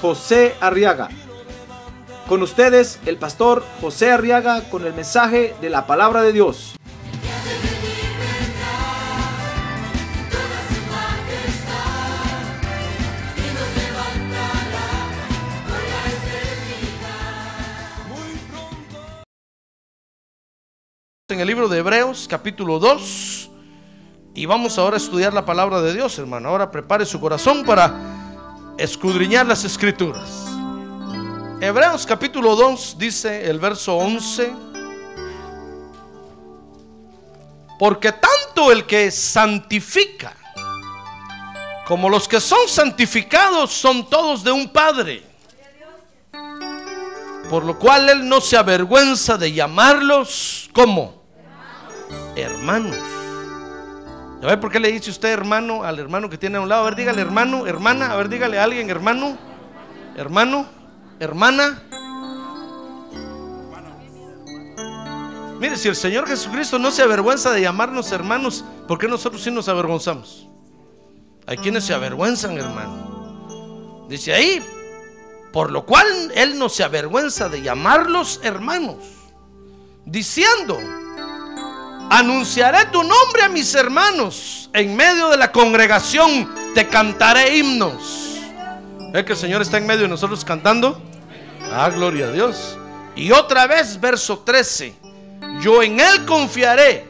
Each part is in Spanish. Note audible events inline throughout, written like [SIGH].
José Arriaga. Con ustedes, el pastor José Arriaga con el mensaje de la palabra de Dios. en el libro de Hebreos capítulo 2 y vamos ahora a estudiar la palabra de Dios, hermano. Ahora prepare su corazón para escudriñar las escrituras. Hebreos capítulo 2 dice el verso 11, porque tanto el que santifica como los que son santificados son todos de un Padre. Por lo cual Él no se avergüenza de llamarlos como hermanos. A ver, ¿por qué le dice usted hermano al hermano que tiene a un lado? A ver, dígale hermano, hermana. A ver, dígale a alguien hermano, hermano, hermana. Mire, si el Señor Jesucristo no se avergüenza de llamarnos hermanos, ¿por qué nosotros sí nos avergonzamos? Hay quienes se avergüenzan, hermano. Dice ahí, por lo cual Él no se avergüenza de llamarlos hermanos, diciendo, anunciaré tu nombre a mis hermanos, en medio de la congregación te cantaré himnos. ¿Es que el Señor está en medio de nosotros cantando? Ah, gloria a Dios. Y otra vez, verso 13, yo en Él confiaré.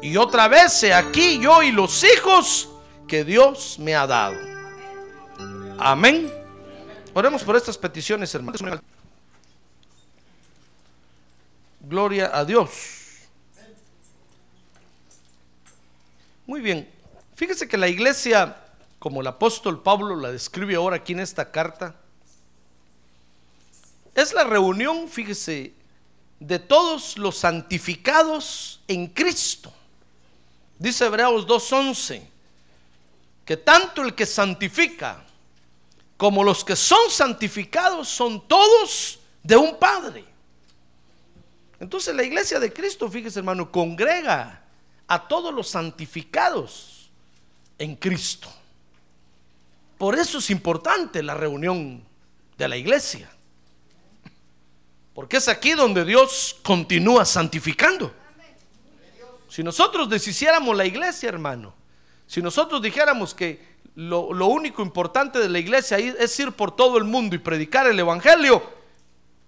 Y otra vez, he aquí yo y los hijos que Dios me ha dado. Amén. Oremos por estas peticiones, hermanos. Gloria a Dios. Muy bien. Fíjese que la iglesia, como el apóstol Pablo la describe ahora aquí en esta carta, es la reunión, fíjese, de todos los santificados en Cristo. Dice Hebreos 2.11, que tanto el que santifica como los que son santificados son todos de un Padre. Entonces la iglesia de Cristo, fíjese hermano, congrega a todos los santificados en Cristo. Por eso es importante la reunión de la iglesia. Porque es aquí donde Dios continúa santificando. Si nosotros deshiciéramos la iglesia, hermano, si nosotros dijéramos que lo, único importante de la iglesia es ir por todo el mundo y predicar el Evangelio,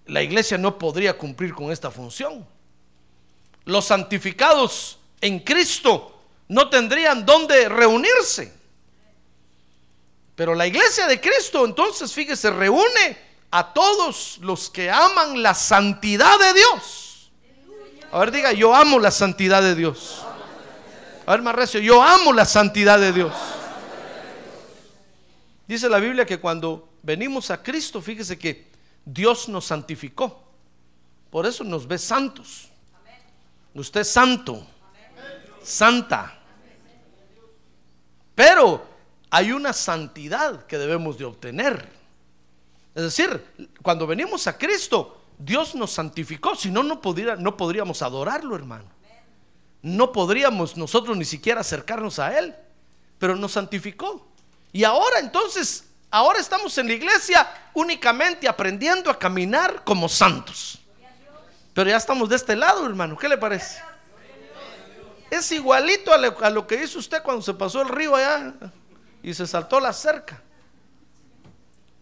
la iglesia no podría cumplir con esta función. Los santificados en Cristo no tendrían dónde reunirse. Pero la iglesia de Cristo entonces, fíjese, reúne a todos los que aman la santidad de Dios. A ver, diga, yo amo la santidad de Dios. A ver, más recio, yo amo la santidad de Dios. Dice la Biblia que cuando venimos a Cristo, fíjese que Dios nos santificó. Por eso nos ve santos. Usted es santo, santa. Pero hay una santidad que debemos de obtener. Es decir, cuando venimos a Cristo, Dios nos santificó, si no, no, no podríamos adorarlo, hermano. No podríamos nosotros ni siquiera acercarnos a Él, pero nos santificó. Y ahora entonces, ahora estamos en la iglesia únicamente aprendiendo a caminar como santos. Pero ya estamos de este lado, hermano. ¿Qué le parece? Es igualito a lo, que hizo usted cuando se pasó el río allá y se saltó la cerca.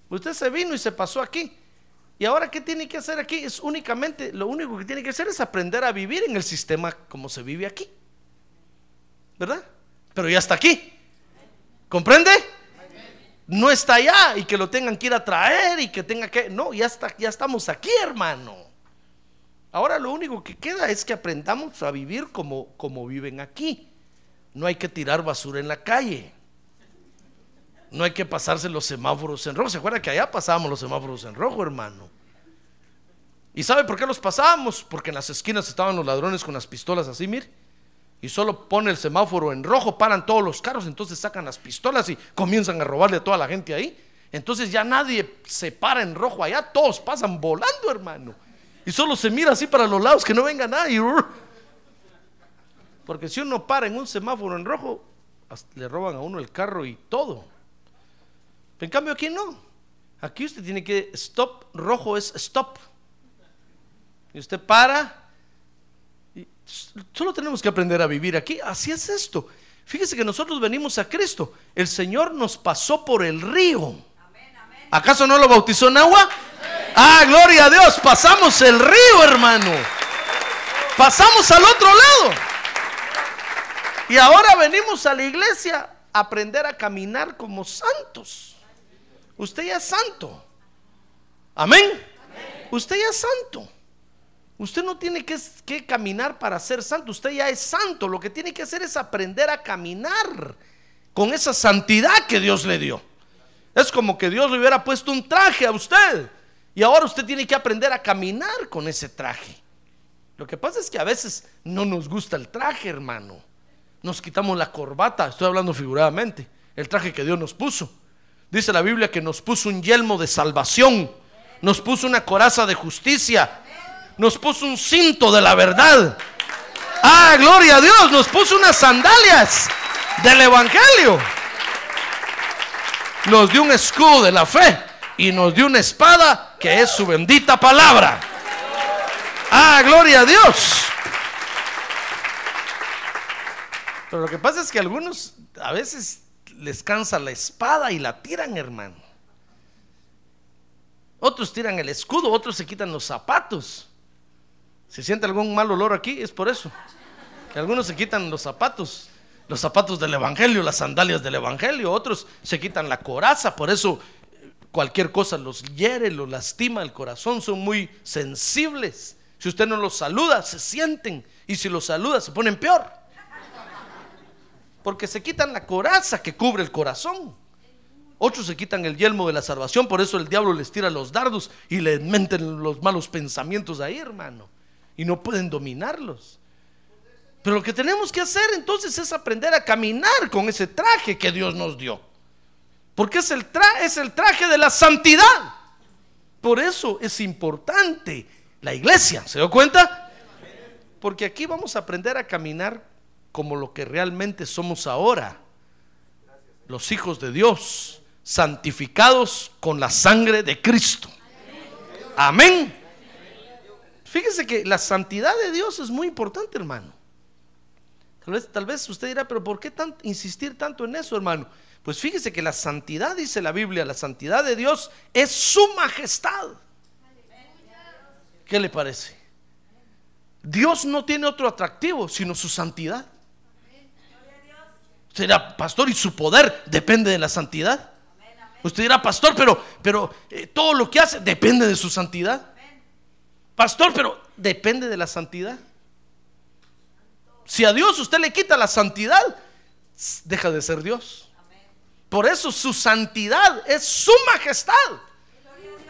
Usted se vino y se pasó aquí. Y ahora, ¿qué tiene que hacer aquí? Es únicamente, lo único que tiene que hacer es aprender a vivir en el sistema como se vive aquí. ¿Verdad? Pero ya está aquí. ¿Comprende? No está allá y que lo tengan que ir a traer y que tenga que. No, ya, está, ya estamos aquí, hermano. Ahora lo único que queda es que aprendamos a vivir como, como viven aquí. No hay que tirar basura en la calle. No hay que pasarse los semáforos en rojo. ¿Se acuerda que allá pasábamos los semáforos en rojo, hermano? ¿Y sabe por qué los pasábamos? Porque en las esquinas estaban los ladrones con las pistolas así, mire. Y solo pone el semáforo en rojo, paran todos los carros, entonces sacan las pistolas y comienzan a robarle a toda la gente ahí. Entonces ya nadie se para en rojo allá, todos pasan volando, hermano. Y solo se mira así para los lados, que no venga nadie. Porque si uno para en un semáforo en rojo, le roban a uno el carro y todo. En cambio aquí no. Aquí usted tiene que stop, rojo es stop. Y usted para. Y solo tenemos que aprender a vivir aquí. Así es esto. Fíjese que nosotros venimos a Cristo. El Señor nos pasó por el río. ¿Acaso no lo bautizó en agua? Ah, gloria a Dios. Pasamos el río, hermano. Pasamos al otro lado. Y ahora venimos a la iglesia a aprender a caminar como santos. Usted ya es santo. Amén. Usted ya es santo. Usted no tiene que, caminar para ser santo. Usted ya es santo. Lo que tiene que hacer es aprender a caminar con esa santidad que Dios le dio. Es como que Dios le hubiera puesto un traje a usted. Y ahora usted tiene que aprender a caminar con ese traje. Lo que pasa es que a veces no nos gusta el traje, hermano nos quitamos la corbata, estoy hablando figuradamente, el traje que Dios nos puso. Dice la Biblia que nos puso un yelmo de salvación, nos puso una coraza de justicia, nos puso un cinto de la verdad. Ah, gloria a Dios, nos puso unas sandalias del Evangelio. Nos dio un escudo de la fe y nos dio una espada que es su bendita palabra. Ah, gloria a Dios. Pero lo que pasa es que algunos a veces les cansa la espada y la tiran, hermano. Otros tiran el escudo, otros se quitan los zapatos. Si siente algún mal olor aquí, es por eso. Que algunos se quitan los zapatos, los zapatos del Evangelio, las sandalias del Evangelio. Otros se quitan la coraza, por eso cualquier cosa los hiere, los lastima el corazón, son muy sensibles. Si usted no los saluda, se sienten. Y si los saluda, se ponen peor porque se quitan la coraza que cubre el corazón. Otros se quitan el yelmo de la salvación, por eso el diablo les tira los dardos y les meten los malos pensamientos ahí, hermano. Y no pueden dominarlos. Pero lo que tenemos que hacer entonces es aprender a caminar con ese traje que Dios nos dio. Porque es el, es el traje de la santidad. Por eso es importante la iglesia. ¿Se dio cuenta? Porque aquí vamos a aprender a caminar como lo que realmente somos ahora, los hijos de Dios, santificados con la sangre de Cristo. Amén. Fíjese que la santidad de Dios es muy importante, hermano. Tal vez, tal vez usted dirá, pero ¿por qué insistir tanto en eso, hermano? Pues fíjese que la santidad, dice la Biblia, la santidad de Dios es su majestad. ¿Qué le parece? Dios no tiene otro atractivo sino su santidad. Usted dirá, pastor, ¿y su poder depende de la santidad? Usted dirá, pastor, pero, pero eh, todo lo que hace depende de su santidad. Pastor, pero depende de la santidad. Si a Dios usted le quita la santidad, deja de ser Dios. Por eso su santidad es su majestad.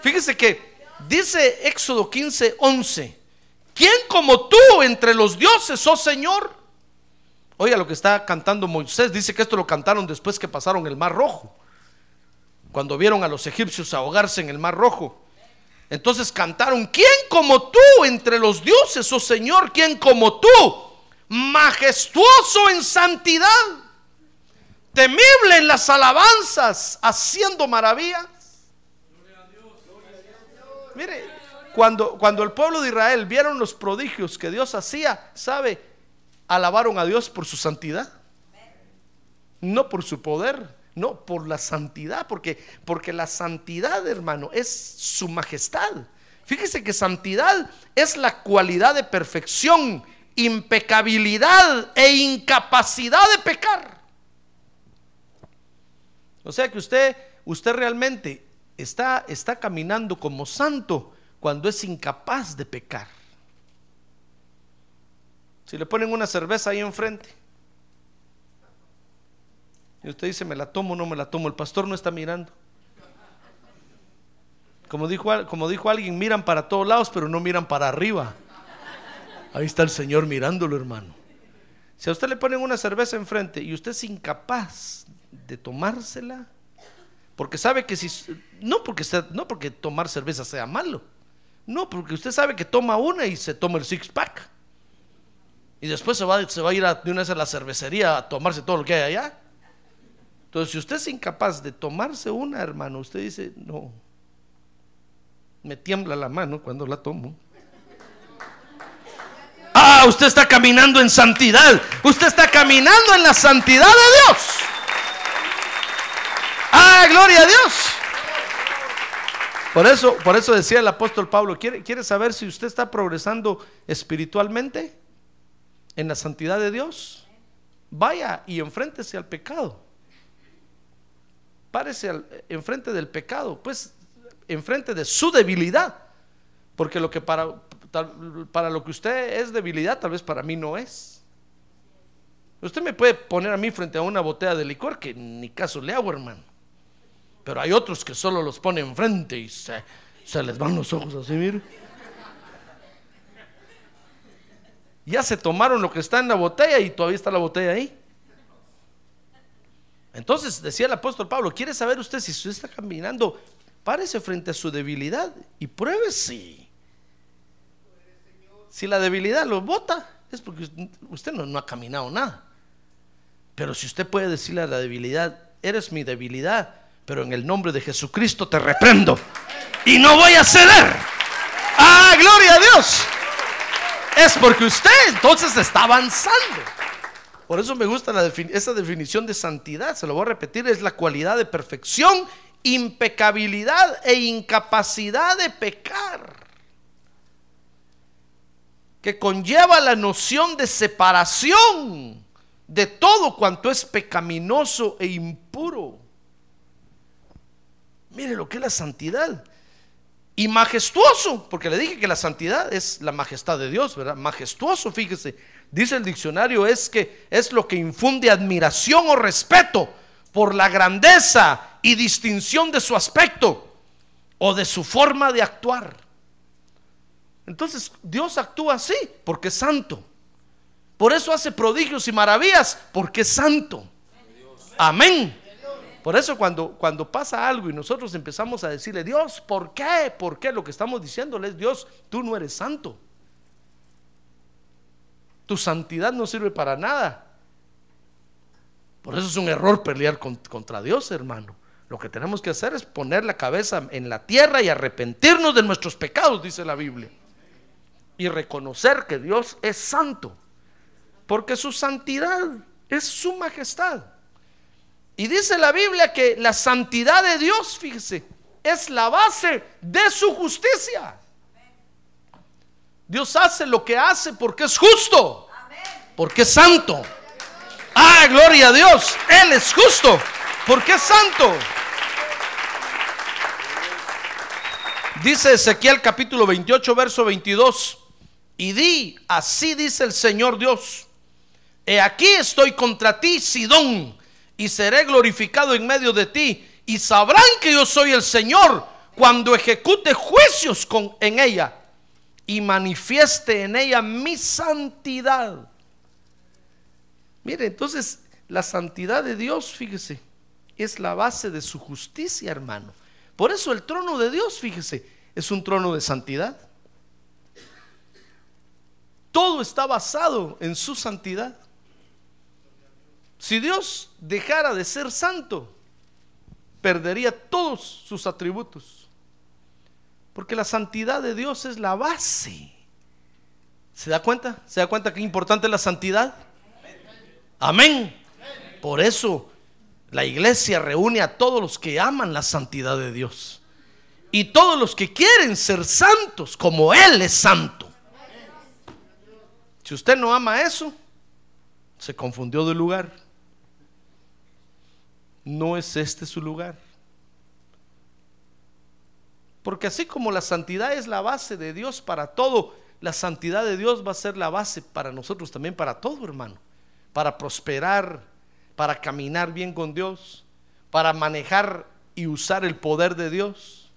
Fíjese que dice Éxodo 15, 11. ¿Quién como tú entre los dioses, oh Señor? Oiga lo que está cantando Moisés. Dice que esto lo cantaron después que pasaron el Mar Rojo. Cuando vieron a los egipcios ahogarse en el Mar Rojo. Entonces cantaron, ¿quién como tú entre los dioses, oh Señor? ¿Quién como tú? Majestuoso en santidad, temible en las alabanzas, haciendo maravillas. Mire, cuando, cuando el pueblo de Israel vieron los prodigios que Dios hacía, ¿sabe? alabaron a Dios por su santidad. No por su poder, no por la santidad, porque, porque la santidad, hermano, es su majestad. Fíjese que santidad es la cualidad de perfección, impecabilidad e incapacidad de pecar. O sea que usted, usted realmente está, está caminando como santo cuando es incapaz de pecar. Si le ponen una cerveza ahí enfrente Y usted dice, ¿me la tomo o no me la tomo? El pastor no está mirando. Como dijo, como dijo alguien, miran para todos lados, pero no miran para arriba. Ahí está el Señor mirándolo, hermano. Si a usted le ponen una cerveza enfrente y usted es incapaz de tomársela, porque sabe que si no porque no porque tomar cerveza sea malo, no porque usted sabe que toma una y se toma el six pack y después se va, se va a ir a, de una vez a la cervecería a tomarse todo lo que hay allá. Entonces, si usted es incapaz de tomarse una, hermano, usted dice no. Me tiembla la mano cuando la tomo. Ah, usted está caminando en santidad. Usted está caminando en la santidad de Dios. Gloria a Dios. Por eso, por eso decía el apóstol Pablo, ¿quiere, ¿quiere saber si usted está progresando espiritualmente en la santidad de Dios? Vaya y enfréntese al pecado. Párese al, enfrente del pecado, pues enfrente de su debilidad. Porque lo que para, para lo que usted es debilidad, tal vez para mí no es. Usted me puede poner a mí frente a una botella de licor que ni caso le hago, hermano. Pero hay otros que solo los ponen enfrente y se, les van los ojos así, mire. Ya se tomaron lo que está en la botella y todavía está la botella ahí. Entonces decía el apóstol Pablo, ¿quiere saber usted si usted está caminando? Párese frente a su debilidad y pruebe si. Si la debilidad lo bota, es porque usted no, no ha caminado nada. Pero si usted puede decirle a la debilidad, eres mi debilidad, pero en el nombre de Jesucristo te reprendo y no voy a ceder. Ah, gloria a Dios. Es porque usted entonces está avanzando. Por eso me gusta esa definición de santidad. Se lo voy a repetir. Es la cualidad de perfección, impecabilidad e incapacidad de pecar. Que conlleva la noción de separación de todo cuanto es pecaminoso e impuro. Mire lo que es la santidad. Y majestuoso, porque le dije que la santidad es la majestad de Dios, ¿verdad? Majestuoso, fíjese. Dice el diccionario, es que es lo que infunde admiración o respeto por la grandeza y distinción de su aspecto o de su forma de actuar. Entonces, Dios actúa así porque es santo. Por eso hace prodigios y maravillas porque es santo. Amén. Por eso cuando, cuando pasa algo y nosotros empezamos a decirle, Dios, ¿por qué? ¿Por qué? Lo que estamos diciéndole es, Dios, tú no eres santo. Tu santidad no sirve para nada. Por eso es un error pelear con- contra Dios, hermano. Lo que tenemos que hacer es poner la cabeza en la tierra y arrepentirnos de nuestros pecados, dice la Biblia. Y reconocer que Dios es santo. Porque su santidad es su majestad. Y dice la Biblia que la santidad de Dios, fíjese, es la base de su justicia. Dios hace lo que hace porque es justo, porque es santo. Ah, gloria a Dios, Él es justo, porque es santo. Dice Ezequiel capítulo 28, verso 22, y di, así dice el Señor Dios, he aquí estoy contra ti, Sidón, y seré glorificado en medio de ti, y sabrán que yo soy el Señor cuando ejecute juicios con, en ella y manifieste en ella mi santidad. Mire, entonces la santidad de Dios, fíjese, es la base de su justicia, hermano. Por eso el trono de Dios, fíjese, es un trono de santidad. Todo está basado en su santidad. Si Dios dejara de ser santo, perdería todos sus atributos. Porque la santidad de Dios es la base. ¿Se da cuenta? ¿Se da cuenta qué importante es la santidad? Amén. Por eso la iglesia reúne a todos los que aman la santidad de Dios. Y todos los que quieren ser santos como Él es santo. Si usted no ama eso, se confundió de lugar. No es este su lugar. Porque así como la santidad es la base de Dios para todo, la santidad de Dios va a ser la base para nosotros también para todo, hermano. Para prosperar, para caminar bien con Dios, para manejar y usar el poder de Dios.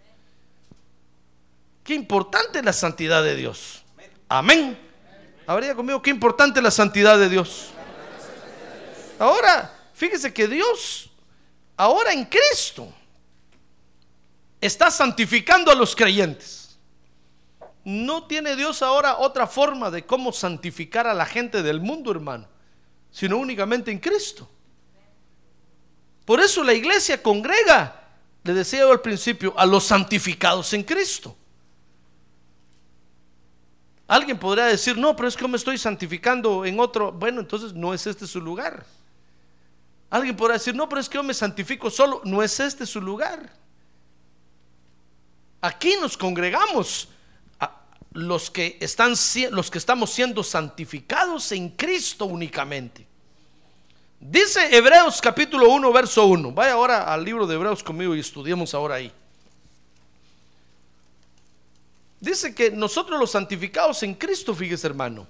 Qué importante es la santidad de Dios. Amén. Habría conmigo, qué importante es la santidad de Dios. Ahora, fíjese que Dios, ahora en Cristo, está santificando a los creyentes. No tiene Dios ahora otra forma de cómo santificar a la gente del mundo, hermano, sino únicamente en Cristo. Por eso la iglesia congrega, le decía yo al principio, a los santificados en Cristo. Alguien podría decir, no, pero es que me estoy santificando en otro. Bueno, entonces no es este su lugar. Alguien podrá decir, no, pero es que yo me santifico solo. No es este su lugar. Aquí nos congregamos los que, están, los que estamos siendo santificados en Cristo únicamente. Dice Hebreos capítulo 1, verso 1. Vaya ahora al libro de Hebreos conmigo y estudiemos ahora ahí. Dice que nosotros los santificados en Cristo, fíjese hermano,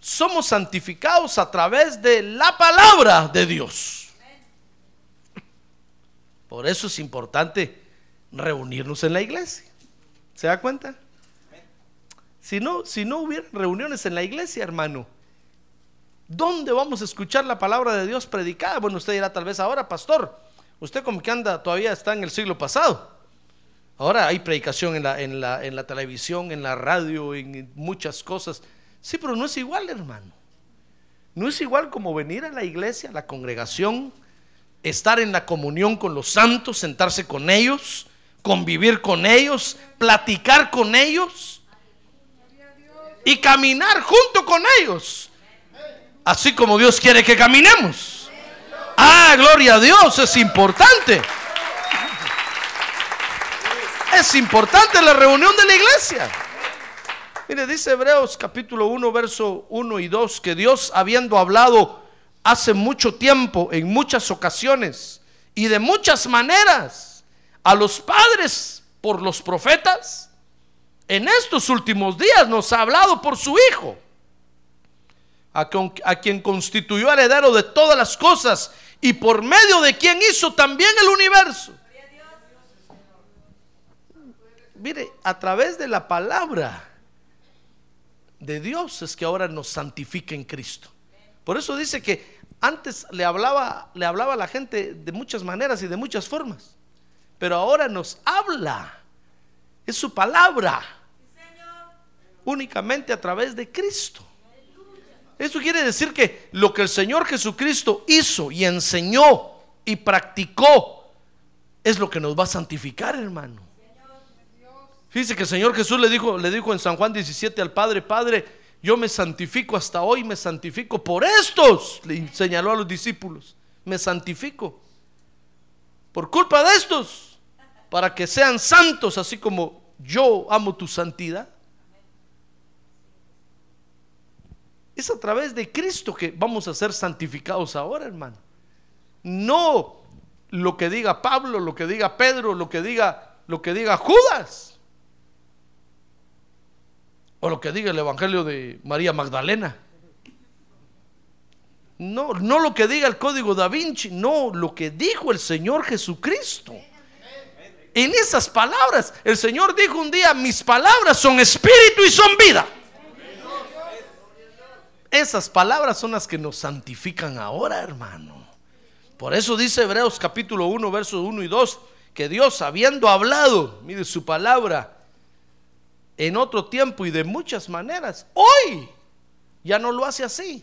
somos santificados a través de la palabra de Dios. Por eso es importante reunirnos en la iglesia. ¿Se da cuenta? Si no, si no hubiera reuniones en la iglesia, hermano, ¿dónde vamos a escuchar la palabra de Dios predicada? Bueno, usted dirá tal vez ahora, pastor, usted como que anda, todavía está en el siglo pasado. Ahora hay predicación en la, en la, en la televisión, en la radio, en muchas cosas. Sí, pero no es igual, hermano. No es igual como venir a la iglesia, a la congregación, estar en la comunión con los santos, sentarse con ellos, convivir con ellos, platicar con ellos y caminar junto con ellos. Así como Dios quiere que caminemos. Ah, gloria a Dios, es importante. Es importante la reunión de la iglesia. Mire, dice Hebreos capítulo 1, verso 1 y 2, que Dios habiendo hablado hace mucho tiempo, en muchas ocasiones y de muchas maneras, a los padres por los profetas, en estos últimos días nos ha hablado por su Hijo, a, quien constituyó heredero de todas las cosas y por medio de quien hizo también el universo. Mire, a través de la palabra de Dios es que ahora nos santifica en Cristo. Por eso dice que antes le hablaba, le hablaba a la gente de muchas maneras y de muchas formas pero ahora nos habla. Es su palabra. Únicamente a través de Cristo. Eso quiere decir que lo que el Señor Jesucristo hizo y enseñó y practicó es lo que nos va a santificar, hermano. Fíjese que el Señor Jesús le dijo, le dijo en San Juan 17 al Padre, Padre, yo me santifico hasta hoy, me santifico por estos, le señaló a los discípulos, me santifico. Por culpa de estos para que sean santos así como yo amo tu santidad. Es a través de Cristo que vamos a ser santificados ahora, hermano. No lo que diga Pablo, lo que diga Pedro, lo que diga lo que diga Judas. O lo que diga el evangelio de María Magdalena. No, no lo que diga el código da Vinci, no, lo que dijo el Señor Jesucristo. En esas palabras, el Señor dijo un día, mis palabras son espíritu y son vida. Esas palabras son las que nos santifican ahora, hermano. Por eso dice Hebreos capítulo 1, versos 1 y 2, que Dios habiendo hablado, mire su palabra, en otro tiempo y de muchas maneras, hoy ya no lo hace así.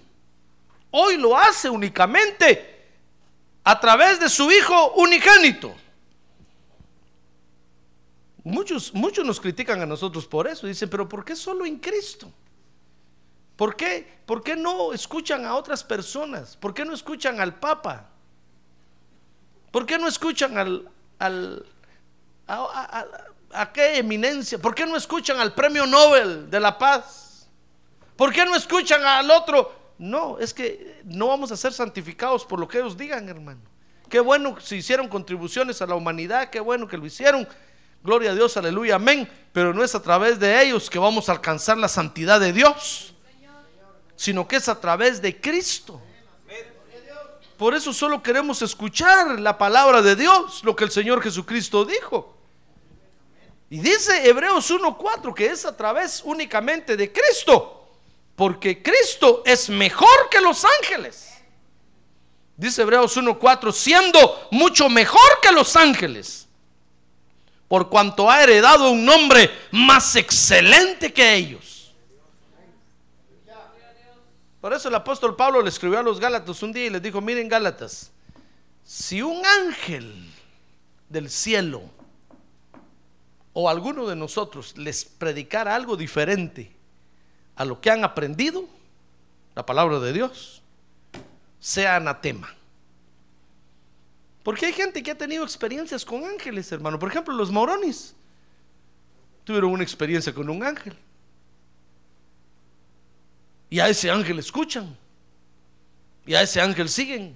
Hoy lo hace únicamente a través de su Hijo unigénito. Muchos, muchos nos critican a nosotros por eso. Dicen, pero ¿por qué solo en Cristo? ¿Por qué, ¿Por qué no escuchan a otras personas? ¿Por qué no escuchan al Papa? ¿Por qué no escuchan al, al qué eminencia? ¿Por qué no escuchan al Premio Nobel de la Paz? ¿Por qué no escuchan al otro? No, es que no vamos a ser santificados por lo que ellos digan, hermano. Qué bueno si hicieron contribuciones a la humanidad, qué bueno que lo hicieron, Gloria a Dios, aleluya, amén. Pero no es a través de ellos que vamos a alcanzar la santidad de Dios, sino que es a través de Cristo. Por eso solo queremos escuchar la palabra de Dios, lo que el Señor Jesucristo dijo. Y dice Hebreos 1.4 que es a través únicamente de Cristo, porque Cristo es mejor que los ángeles. Dice Hebreos 1.4, siendo mucho mejor que los ángeles, por cuanto ha heredado un nombre más excelente que ellos. Por eso el apóstol Pablo le escribió a los Gálatas un día y les dijo, miren Gálatas, si un ángel del cielo o alguno de nosotros les predicara algo diferente a lo que han aprendido, la palabra de Dios, sea anatema. Porque hay gente que ha tenido experiencias con ángeles, hermano. Por ejemplo, los morones tuvieron una experiencia con un ángel. Y a ese ángel escuchan. Y a ese ángel siguen.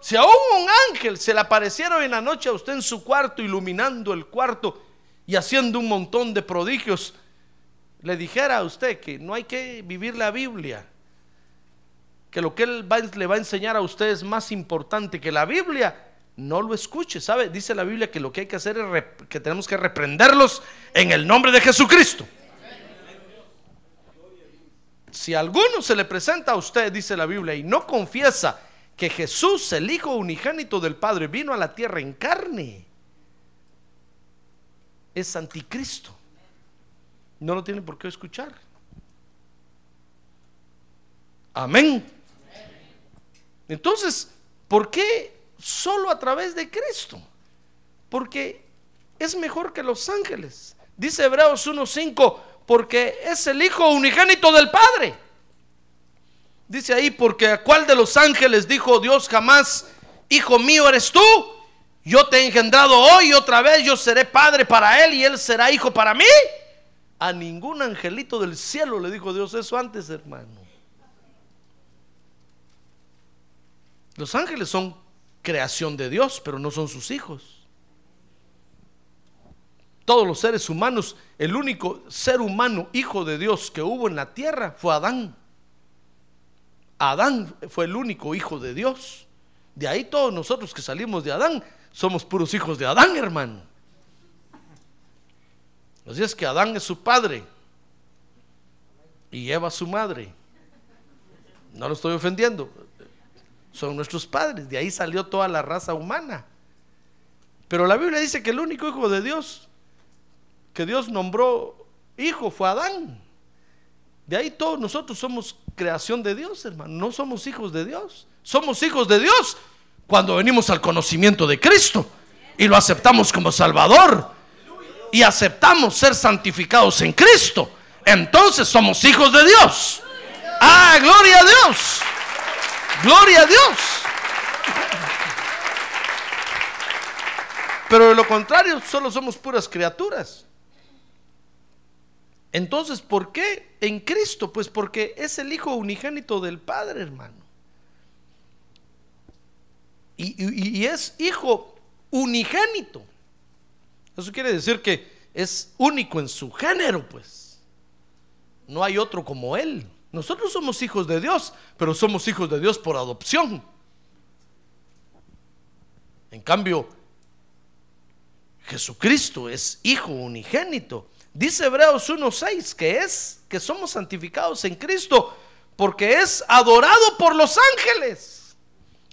Si aún un ángel se le apareciera en la noche a usted en su cuarto, iluminando el cuarto y haciendo un montón de prodigios, le dijera a usted que no hay que vivir la Biblia, que lo que él le va a enseñar a usted es más importante que la Biblia, no lo escuche, ¿sabe? Dice la Biblia que lo que hay que hacer es que tenemos que reprenderlos en el nombre de Jesucristo. Si alguno se le presenta a usted, dice la Biblia, y no confiesa que Jesús, el Hijo unigénito del Padre, vino a la tierra en carne, es anticristo. No lo tiene por qué escuchar. Amén. Entonces, ¿por qué solo a través de Cristo? Porque es mejor que los ángeles. Dice Hebreos 1.5, porque es el Hijo unigénito del Padre. Dice ahí, porque a cuál de los ángeles dijo Dios jamás, hijo mío eres tú, yo te he engendrado hoy otra vez yo seré padre para él y él será hijo para mí. A ningún angelito del cielo le dijo Dios eso antes, hermano. Los ángeles son creación de Dios, pero no son sus hijos. Todos los seres humanos, el único ser humano hijo de Dios que hubo en la tierra fue Adán. Adán fue el único hijo de Dios. De ahí todos nosotros que salimos de Adán somos puros hijos de Adán, hermano. Así es que Adán es su padre y Eva su madre. No lo estoy ofendiendo. Son nuestros padres. De ahí salió toda la raza humana. Pero la Biblia dice que el único hijo de Dios que Dios nombró hijo fue Adán. De ahí todos nosotros somos creación de Dios, hermano. No somos hijos de Dios. Somos hijos de Dios cuando venimos al conocimiento de Cristo y lo aceptamos como Salvador y aceptamos ser santificados en Cristo. Entonces somos hijos de Dios. Ah, gloria a Dios. Gloria a Dios. Pero de lo contrario, solo somos puras criaturas. Entonces, ¿por qué en Cristo? Pues porque es el Hijo unigénito del Padre, hermano. Y, es Hijo unigénito. Eso quiere decir que es único en su género, pues. No hay otro como Él. Nosotros somos hijos de Dios, pero somos hijos de Dios por adopción. En cambio, Jesucristo es Hijo unigénito. Dice Hebreos 1:6 que es que somos santificados en Cristo porque es adorado por los ángeles.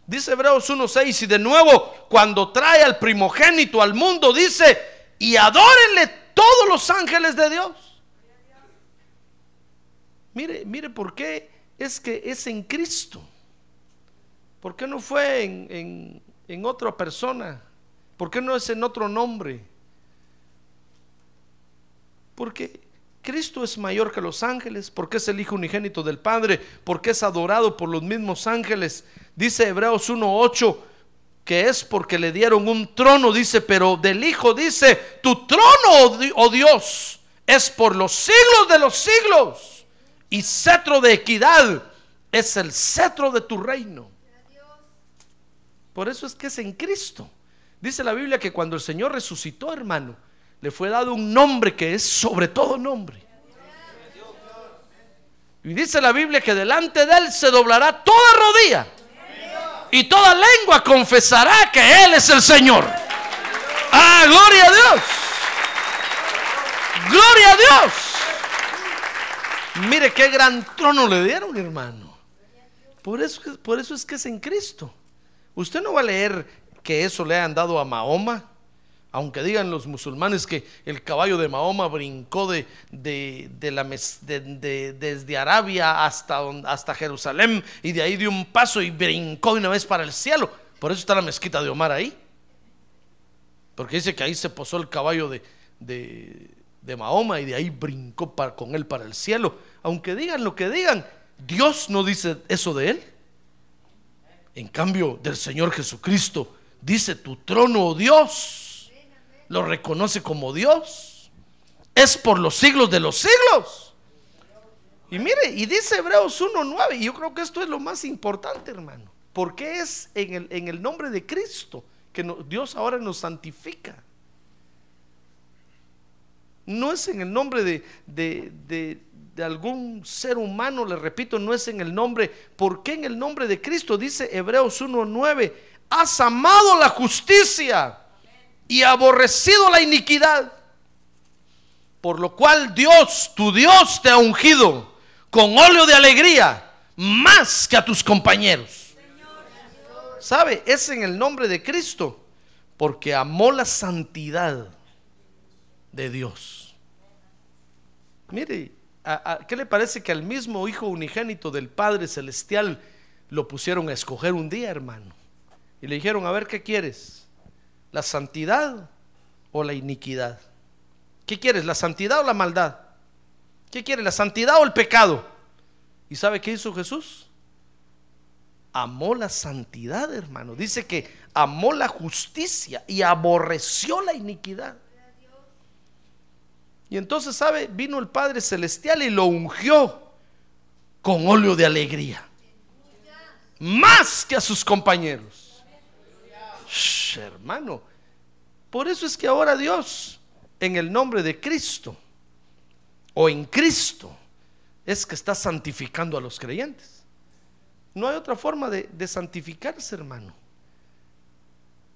Dice Hebreos 1:6 y de nuevo cuando trae al primogénito al mundo dice, "Y adórenle todos los ángeles de Dios." Mire, mire por qué es que es en Cristo. ¿Por qué no fue en, en, en otra persona? ¿Por qué no es en otro nombre? Porque Cristo es mayor que los ángeles, porque es el Hijo unigénito del Padre, porque es adorado por los mismos ángeles. Dice Hebreos 1.8 que es porque le dieron un trono, dice, pero del Hijo dice, tu trono, oh Dios, es por los siglos de los siglos, y cetro de equidad es el cetro de tu reino. Por eso es que es en Cristo. Dice la Biblia que cuando el Señor resucitó, hermano, le fue dado un nombre que es sobre todo nombre. Y dice la Biblia que delante de él se doblará toda rodilla Y toda lengua confesará que Él es el Señor. Ah, gloria a Dios. Gloria a Dios. Mire qué gran trono le dieron, hermano. Por eso, por eso es que es en Cristo. Usted no va a leer que eso le hayan dado a Mahoma. Aunque digan los musulmanes que el caballo de Mahoma brincó de, de, la, desde Arabia hasta, hasta Jerusalén y de ahí dio un paso y brincó de una vez para el cielo. Por eso está la mezquita de Omar ahí. Porque dice que ahí se posó el caballo de, de Mahoma y de ahí brincó con él para el cielo. Aunque digan lo que digan, Dios no dice eso de él. En cambio, del Señor Jesucristo dice tu trono, oh Dios. Lo reconoce como Dios. Es por los siglos de los siglos. Y mire, y dice Hebreos 1.9, y yo creo que esto es lo más importante, hermano. Porque es en el, en el nombre de Cristo que Dios ahora nos santifica. No es en el nombre de, algún ser humano, le repito, no es en el nombre. ¿Por qué en el nombre de Cristo? Dice Hebreos 1.9, has amado la justicia y aborrecido la iniquidad. Por lo cual Dios, tu Dios, te ha ungido con óleo de alegría más que a tus compañeros. ¿Sabe? Es en el nombre de Cristo porque amó la santidad de Dios. Mire, ¿qué le parece que al mismo Hijo unigénito del Padre Celestial lo pusieron a escoger un día, hermano? Y le dijeron, a ver, ¿qué quieres? ¿La santidad o la iniquidad? ¿Qué quieres? ¿La santidad o la maldad? ¿Qué quieres? ¿La santidad o el pecado? ¿Y sabe qué hizo Jesús? Amó la santidad, hermano. Dice que amó la justicia y aborreció la iniquidad. Y entonces, ¿sabe? Vino el Padre Celestial y lo ungió con óleo de alegría. Más que a sus compañeros. Hermano, por eso es que ahora Dios, en el nombre de Cristo, o en Cristo, es que está santificando a los creyentes. No hay otra forma de, de santificarse, hermano,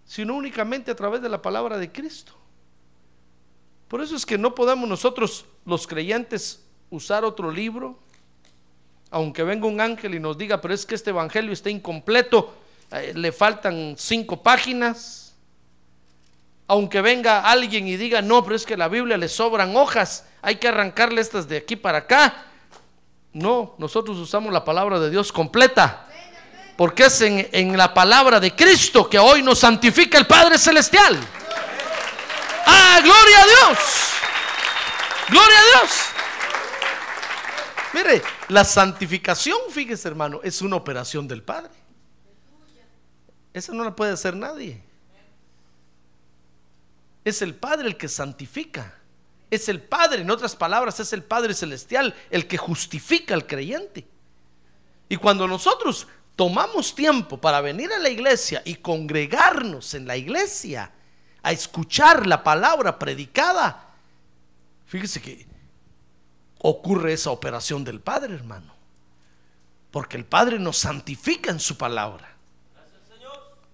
sino únicamente a través de la palabra de Cristo. Por eso es que no podemos nosotros, los creyentes, usar otro libro, aunque venga un ángel y nos diga, pero es que este evangelio está incompleto, le faltan cinco páginas. Aunque venga alguien y diga, no, pero es que la Biblia le sobran hojas, hay que arrancarle estas de aquí para acá. No, nosotros usamos la palabra de Dios completa. Porque es en, en la palabra de Cristo que hoy nos santifica el Padre Celestial. Ah, gloria a Dios. Gloria a Dios. Mire, la santificación, fíjese hermano, es una operación del Padre. Esa no la puede hacer nadie. Es el Padre el que santifica. Es el Padre, en otras palabras, es el Padre Celestial el que justifica al creyente. Y cuando nosotros tomamos tiempo para venir a la iglesia y congregarnos en la iglesia, a escuchar la palabra predicada, fíjese que ocurre esa operación del Padre, hermano. Porque el Padre nos santifica en su palabra.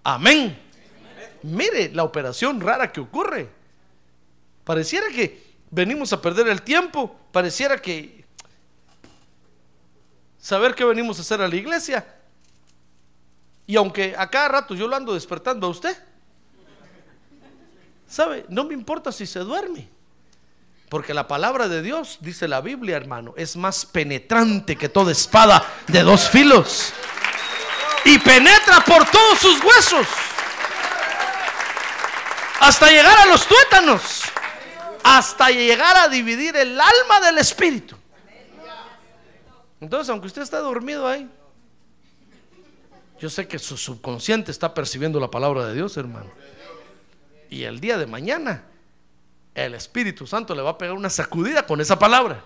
Amén. Mire la operación rara que ocurre. Pareciera que venimos a perder el tiempo. Pareciera que saber qué venimos a hacer a la iglesia. Y aunque a cada rato yo lo ando despertando a usted, ¿Sabe? No me importa si se duerme. Porque la palabra de Dios, dice la Biblia, hermano, es más penetrante que toda espada de dos filos. Y penetra por todos sus huesos. Hasta llegar a los tuétanos. Hasta llegar a dividir el alma del espíritu. Entonces, aunque usted está dormido ahí, yo sé que su subconsciente está percibiendo la palabra de Dios, hermano. Y el día de mañana, el Espíritu Santo le va a pegar una sacudida con esa palabra.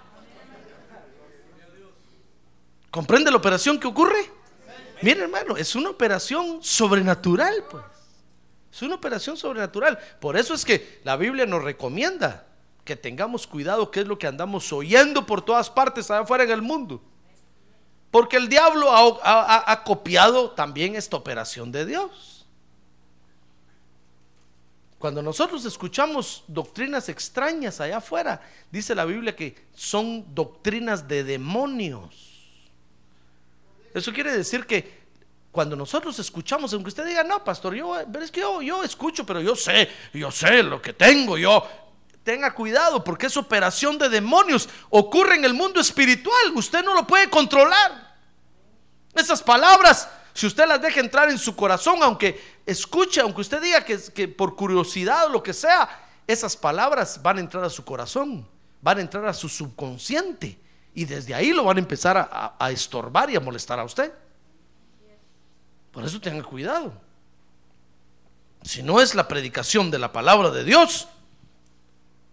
¿Comprende la operación que ocurre? Mire, hermano, es una operación sobrenatural, pues. Es una operación sobrenatural. Por eso es que la Biblia nos recomienda que tengamos cuidado qué es lo que andamos oyendo por todas partes allá afuera en el mundo. Porque el diablo ha, ha- ha copiado también esta operación de Dios. Cuando nosotros escuchamos doctrinas extrañas allá afuera, dice la Biblia que son doctrinas de demonios. Eso quiere decir que cuando nosotros escuchamos, aunque usted diga, no, pastor, yo, es que yo, yo escucho, pero yo sé, yo sé lo que tengo, yo. Tenga cuidado porque es operación de demonios. Ocurre en el mundo espiritual. Usted no lo puede controlar. Esas palabras, si usted las deja entrar en su corazón, aunque escuche, aunque usted diga que, que por curiosidad o lo que sea, esas palabras van a entrar a su corazón, van a entrar a su subconsciente y desde ahí lo van a empezar a, a- estorbar y a molestar a usted. Por eso tenga cuidado. Si no es la predicación de la palabra de Dios,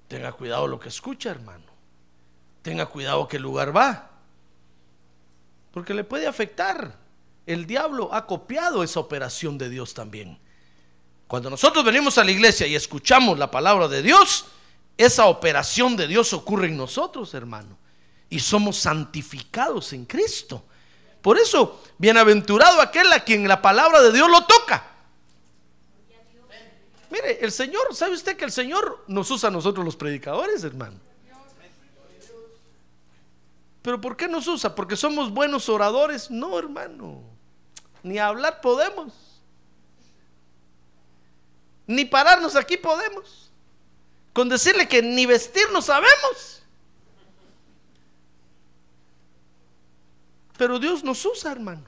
tenga cuidado lo que escucha, hermano. Tenga cuidado a qué lugar va. Porque le puede afectar. El diablo ha copiado esa operación de Dios también. Cuando nosotros venimos a la iglesia y escuchamos la palabra de Dios, esa operación de Dios ocurre en nosotros, hermano. Y somos santificados en Cristo. Por eso, bienaventurado aquel a quien la palabra de Dios lo toca. Mire, el Señor, ¿sabe usted que el Señor nos usa a nosotros los predicadores, hermano? Pero ¿por qué nos usa? ¿Porque somos buenos oradores? No, hermano. Ni hablar podemos. Ni pararnos aquí podemos. Con decirle que ni vestirnos sabemos. Pero Dios nos usa, hermano.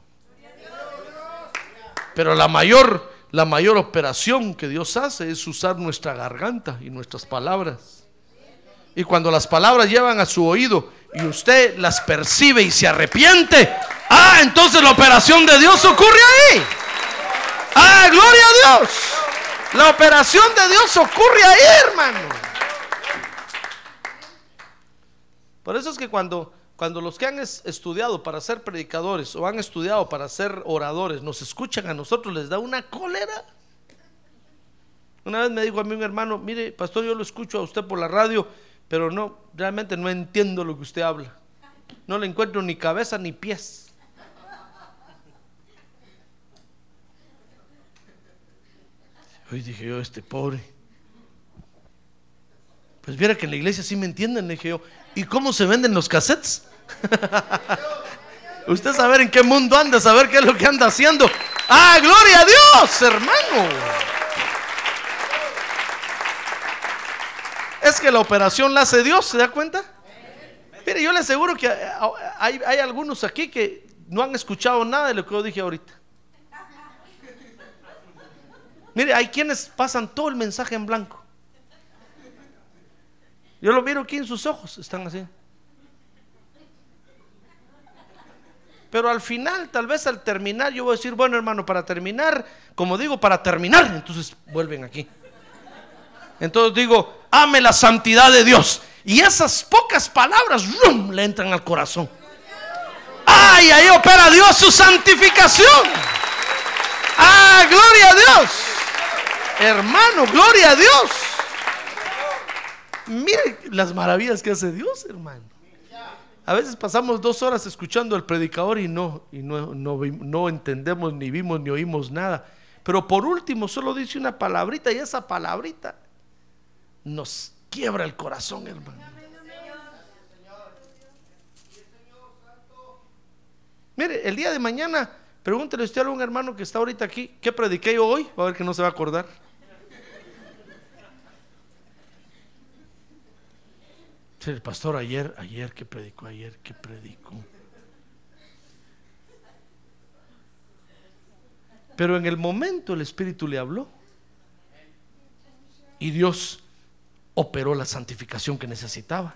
Pero la mayor, la mayor operación que Dios hace es usar nuestra garganta y nuestras palabras. Y cuando las palabras llevan a su oído y usted las percibe y se arrepiente, ah, entonces la operación de Dios ocurre ahí. Ah, gloria a Dios. La operación de Dios ocurre ahí, hermano. Por eso es que cuando, cuando los que han es- estudiado para ser predicadores o han estudiado para ser oradores nos escuchan a nosotros, les da una cólera. Una vez me dijo a mí un hermano, mire, pastor, yo lo escucho a usted por la radio, pero no, realmente no entiendo lo que usted habla. No le encuentro ni cabeza ni pies. Hoy dije yo, este pobre. Pues viera que en la iglesia sí me entienden, le dije yo. ¿Y cómo se venden los cassettes? [LAUGHS] Usted saber en qué mundo anda, saber qué es lo que anda haciendo. ¡Ah, gloria a Dios, hermano! Es que la operación la hace Dios, ¿se da cuenta? Mire, yo le aseguro que hay, hay algunos aquí que no han escuchado nada de lo que yo dije ahorita. Mire, hay quienes pasan todo el mensaje en blanco. Yo lo miro aquí en sus ojos, están así. Pero al final, tal vez al terminar, yo voy a decir, bueno hermano, para terminar, como digo, para terminar, entonces vuelven aquí. Entonces digo, ame la santidad de Dios. Y esas pocas palabras ¡rum! le entran al corazón. ¡Ay! Ahí opera Dios su santificación. ¡Ah! ¡Gloria a Dios! Hermano, gloria a Dios. Mire las maravillas que hace Dios, hermano. A veces pasamos dos horas escuchando al predicador y no, y no, no, no entendemos, ni vimos, ni oímos nada. Pero por último solo dice una palabrita y esa palabrita nos quiebra el corazón, hermano. Mire, el día de mañana, pregúntele usted a algún hermano que está ahorita aquí, ¿qué prediqué yo hoy? Va a ver que no se va a acordar. El pastor ayer, ayer, ¿qué predicó? Ayer, ¿qué predicó? Pero en el momento el Espíritu le habló. Y Dios operó la santificación que necesitaba.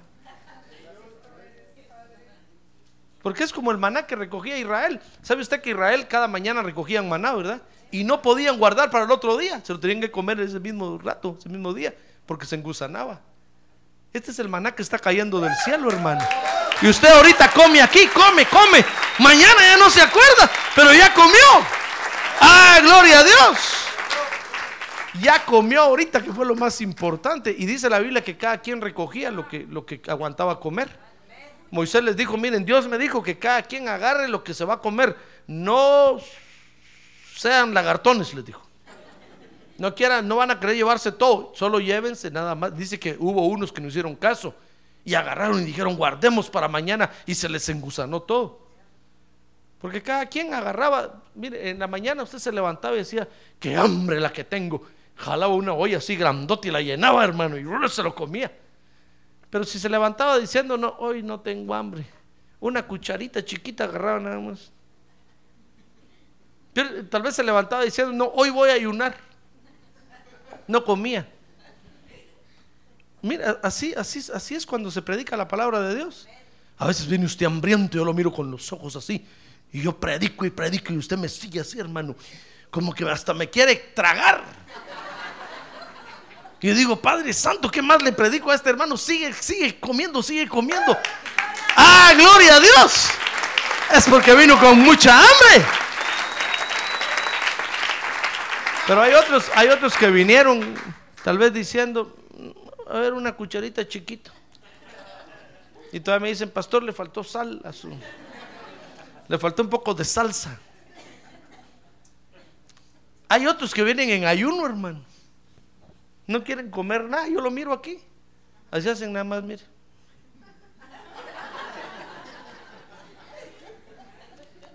Porque es como el maná que recogía Israel. ¿Sabe usted que Israel cada mañana recogían maná, verdad? Y no podían guardar para el otro día. Se lo tenían que comer ese mismo rato, ese mismo día, porque se engusanaba. Este es el maná que está cayendo del cielo, hermano. Y usted ahorita come aquí, come, come. Mañana ya no se acuerda, pero ya comió. ¡Ah, gloria a Dios! Ya comió ahorita, que fue lo más importante. Y dice la Biblia que cada quien recogía lo que, lo que aguantaba comer. Moisés les dijo, miren, Dios me dijo que cada quien agarre lo que se va a comer. No sean lagartones, les dijo. No quieran, no van a querer llevarse todo, solo llévense nada más. Dice que hubo unos que no hicieron caso y agarraron y dijeron, guardemos para mañana y se les engusanó todo. Porque cada quien agarraba, mire, en la mañana usted se levantaba y decía, qué hambre la que tengo. Jalaba una olla así grandota y la llenaba, hermano, y se lo comía. Pero si se levantaba diciendo, no, hoy no tengo hambre, una cucharita chiquita agarraba nada más. tal vez se levantaba diciendo, no, hoy voy a ayunar no comía. Mira, así, así, así es cuando se predica la palabra de Dios. A veces viene usted hambriento, yo lo miro con los ojos así, y yo predico y predico y usted me sigue así, hermano, como que hasta me quiere tragar. Y yo digo, Padre Santo, ¿qué más le predico a este hermano? Sigue, sigue comiendo, sigue comiendo. ¡Ah, gloria a Dios! Es porque vino con mucha hambre. Pero hay otros, hay otros que vinieron tal vez diciendo, a ver, una cucharita chiquita. Y todavía me dicen, pastor, le faltó sal a su... Le faltó un poco de salsa. Hay otros que vienen en ayuno, hermano. No quieren comer nada. Yo lo miro aquí. Así hacen nada más, mire.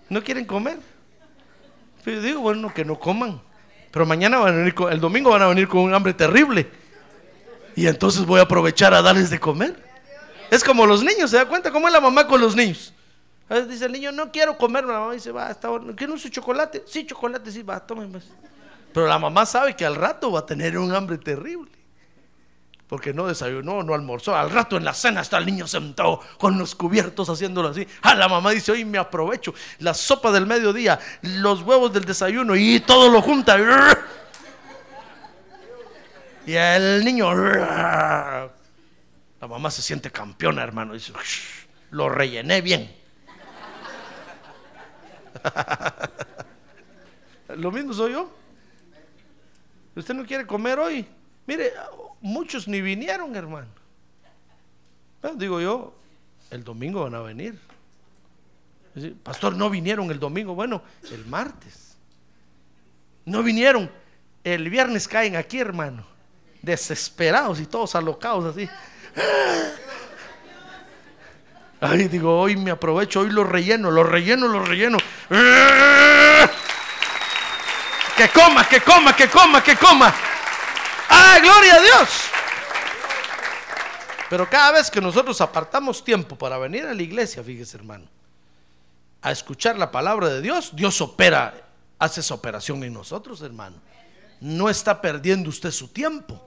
No quieren comer. Pero yo digo, bueno, que no coman. Pero mañana van a venir el domingo van a venir con un hambre terrible. Y entonces voy a aprovechar a darles de comer. Es como los niños, ¿se da cuenta cómo es la mamá con los niños? A veces dice el niño, no quiero comer. La mamá dice, va, está bueno. ¿Quiere un chocolate? Sí, chocolate, sí, va, tome más. Pero la mamá sabe que al rato va a tener un hambre terrible porque no desayunó, no almorzó. Al rato en la cena está el niño sentado con los cubiertos haciéndolo así. A la mamá dice, hoy me aprovecho la sopa del mediodía, los huevos del desayuno y todo lo junta. Y el niño, la mamá se siente campeona, hermano. Dice, lo rellené bien. [LAUGHS] Lo mismo soy yo. ¿Usted no quiere comer hoy? Mire, muchos ni vinieron, hermano. digo yo, el domingo van a venir. Pastor, no vinieron el domingo. Bueno, el martes. No vinieron. El viernes caen aquí, hermano. Desesperados y todos alocados así. Ay, digo, hoy me aprovecho, hoy lo relleno, lo relleno, lo relleno. Que coma, que coma, que coma, que coma. ¡Ah, gloria a Dios! Pero cada vez que nosotros apartamos tiempo para venir a la iglesia, fíjese hermano, a escuchar la palabra de Dios, Dios opera, hace esa operación en nosotros, hermano. No está perdiendo usted su tiempo.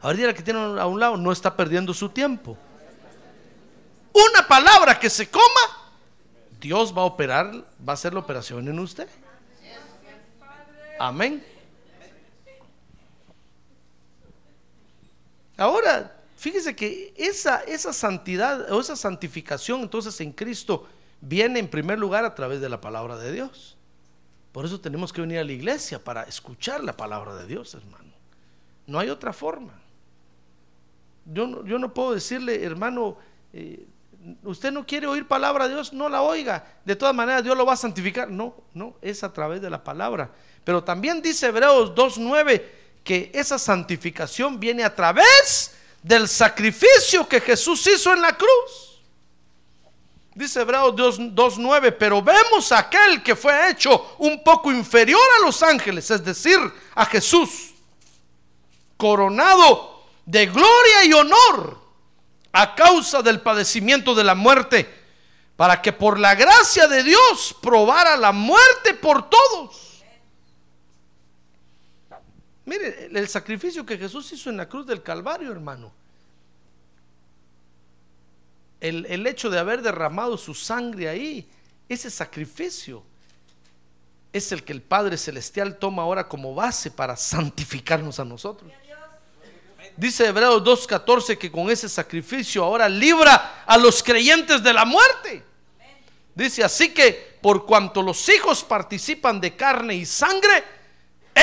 A ver, que tiene a un lado, no está perdiendo su tiempo. Una palabra que se coma, Dios va a operar, va a hacer la operación en usted. Amén. Ahora, fíjese que esa, esa santidad o esa santificación entonces en Cristo viene en primer lugar a través de la palabra de Dios. Por eso tenemos que venir a la iglesia para escuchar la palabra de Dios, hermano. No hay otra forma. Yo no, yo no puedo decirle, hermano, eh, usted no quiere oír palabra de Dios, no la oiga. De todas maneras, Dios lo va a santificar. No, no, es a través de la palabra. Pero también dice Hebreos 2.9 que esa santificación viene a través del sacrificio que Jesús hizo en la cruz. Dice Hebreos 2.9, pero vemos a aquel que fue hecho un poco inferior a los ángeles, es decir, a Jesús, coronado de gloria y honor a causa del padecimiento de la muerte, para que por la gracia de Dios probara la muerte por todos Mire, el sacrificio que Jesús hizo en la cruz del Calvario, hermano. El, hecho de haber derramado su sangre ahí, ese sacrificio, es el que el Padre Celestial toma ahora como base para santificarnos a nosotros. Dice Hebreos 2.14 que con ese sacrificio ahora libra a los creyentes de la muerte. Dice así que por cuanto los hijos participan de carne y sangre,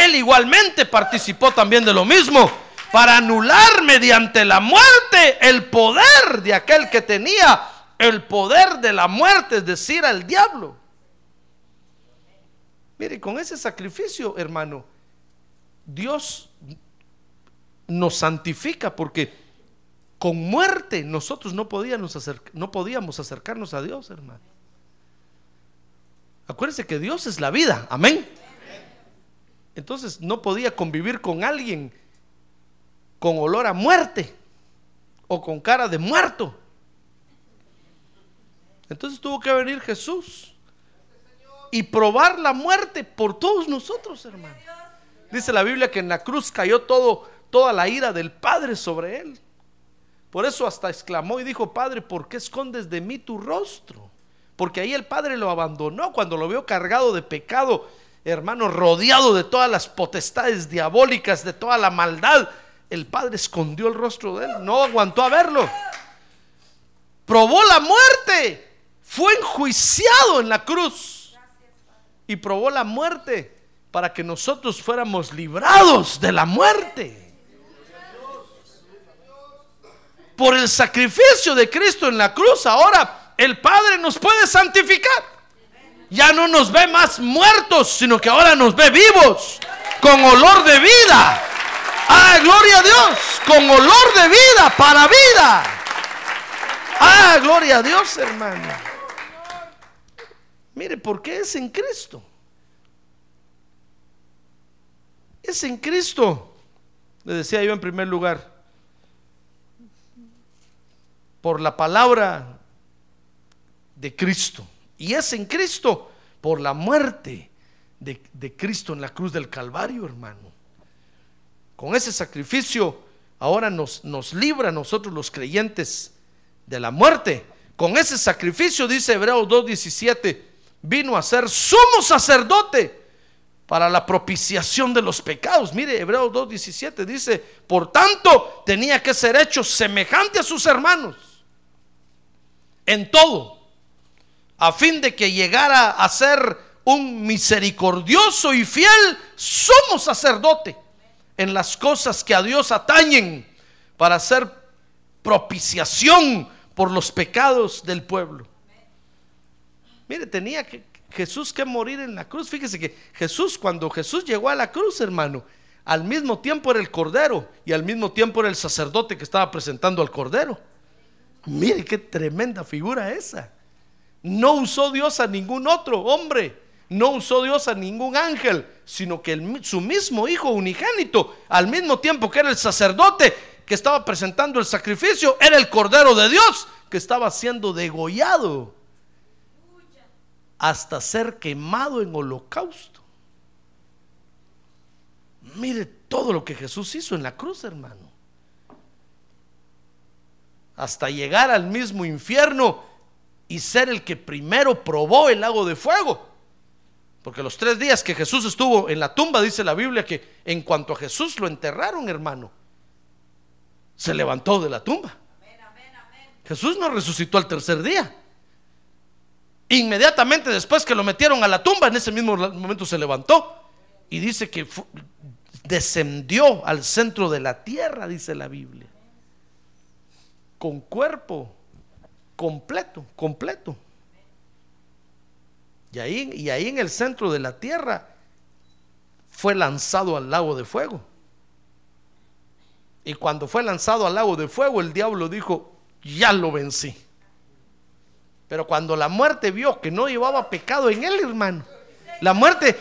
él igualmente participó también de lo mismo para anular mediante la muerte el poder de aquel que tenía el poder de la muerte, es decir, al diablo. Mire, con ese sacrificio, hermano, Dios nos santifica porque con muerte nosotros no podíamos, no podíamos acercarnos a Dios, hermano. Acuérdense que Dios es la vida, amén. Entonces no podía convivir con alguien con olor a muerte o con cara de muerto. Entonces tuvo que venir Jesús y probar la muerte por todos nosotros, hermano. Dice la Biblia que en la cruz cayó todo, toda la ira del Padre sobre él. Por eso hasta exclamó y dijo, Padre, ¿por qué escondes de mí tu rostro? Porque ahí el Padre lo abandonó cuando lo vio cargado de pecado, hermano, rodeado de todas las potestades diabólicas, de toda la maldad. El Padre escondió el rostro de él, no aguantó a verlo. Probó la muerte, fue enjuiciado en la cruz y probó la muerte para que nosotros fuéramos librados de la muerte. Por el sacrificio de Cristo en la cruz, ahora el Padre nos puede santificar. Ya no nos ve más muertos, sino que ahora nos ve vivos, con olor de vida. Ah, gloria a Dios, con olor de vida, para vida. Ah, gloria a Dios, hermano. Mire, ¿por qué es en Cristo? Es en Cristo. Le decía yo en primer lugar, por la palabra de Cristo. Y es en Cristo por la muerte de, de, Cristo en la cruz del Calvario, hermano. Con ese sacrificio ahora nos, nos libra a nosotros los creyentes de la muerte. Con ese sacrificio, dice Hebreos 2.17, vino a ser sumo sacerdote para la propiciación de los pecados. Mire, Hebreos 2.17 dice, por tanto, tenía que ser hecho semejante a sus hermanos en todo, a fin de que llegara a ser un misericordioso y fiel somos sacerdote en las cosas que a Dios atañen para hacer propiciación por los pecados del pueblo. Mire, tenía que, Jesús que morir en la cruz. Fíjese que Jesús, cuando Jesús llegó a la cruz, hermano, al mismo tiempo era el cordero y al mismo tiempo era el sacerdote que estaba presentando al cordero. Mire qué tremenda figura esa. No usó Dios a ningún otro hombre, no usó Dios a ningún ángel, sino que su mismo hijo unigénito, al mismo tiempo que era el sacerdote que estaba presentando el sacrificio, era el cordero de Dios que estaba siendo degollado hasta ser quemado en holocausto. Mire todo lo que Jesús hizo en la cruz, hermano. Hasta llegar al mismo infierno y ser el que primero probó el lago de fuego. Porque los tres días que Jesús estuvo en la tumba, dice la Biblia que en cuanto a Jesús lo enterraron, hermano, se levantó de la tumba. Jesús no resucitó al tercer día. Inmediatamente después que lo metieron a la tumba, en ese mismo momento se levantó y dice que descendió al centro de la tierra, dice la Biblia, con cuerpo completo, completo. Y ahí, y ahí en el centro de la tierra fue lanzado al lago de fuego. Y cuando fue lanzado al lago de fuego, el diablo dijo, ya lo vencí. Pero cuando la muerte vio que no llevaba pecado en él, hermano, la muerte,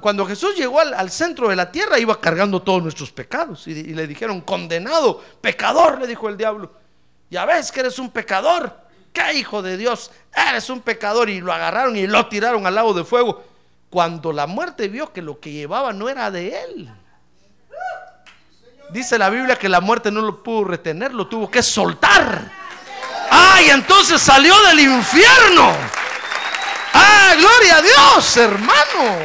cuando Jesús llegó al, centro de la tierra, iba cargando todos nuestros pecados. Y, le dijeron, condenado, pecador, le dijo el diablo. Ya ves que eres un pecador. ¿Qué hijo de Dios? Eres un pecador. Y lo agarraron y lo tiraron al lago de fuego. Cuando la muerte vio que lo que llevaba no era de él. Dice la Biblia que la muerte no lo pudo retener, lo tuvo que soltar. ¡Ay! Entonces salió del infierno. ¡Ah! Gloria a Dios, hermano.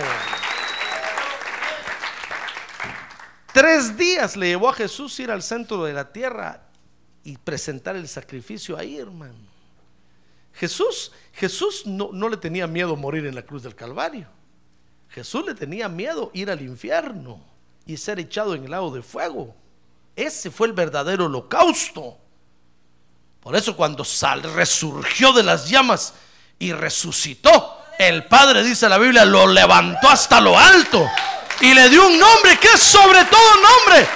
Tres días le llevó a Jesús ir al centro de la tierra y presentar el sacrificio ahí, hermano. Jesús, Jesús no, no le tenía miedo morir en la cruz del Calvario. Jesús le tenía miedo ir al infierno y ser echado en el lago de fuego. Ese fue el verdadero holocausto. Por eso cuando sal, resurgió de las llamas y resucitó, el Padre, dice la Biblia, lo levantó hasta lo alto y le dio un nombre que es sobre todo nombre,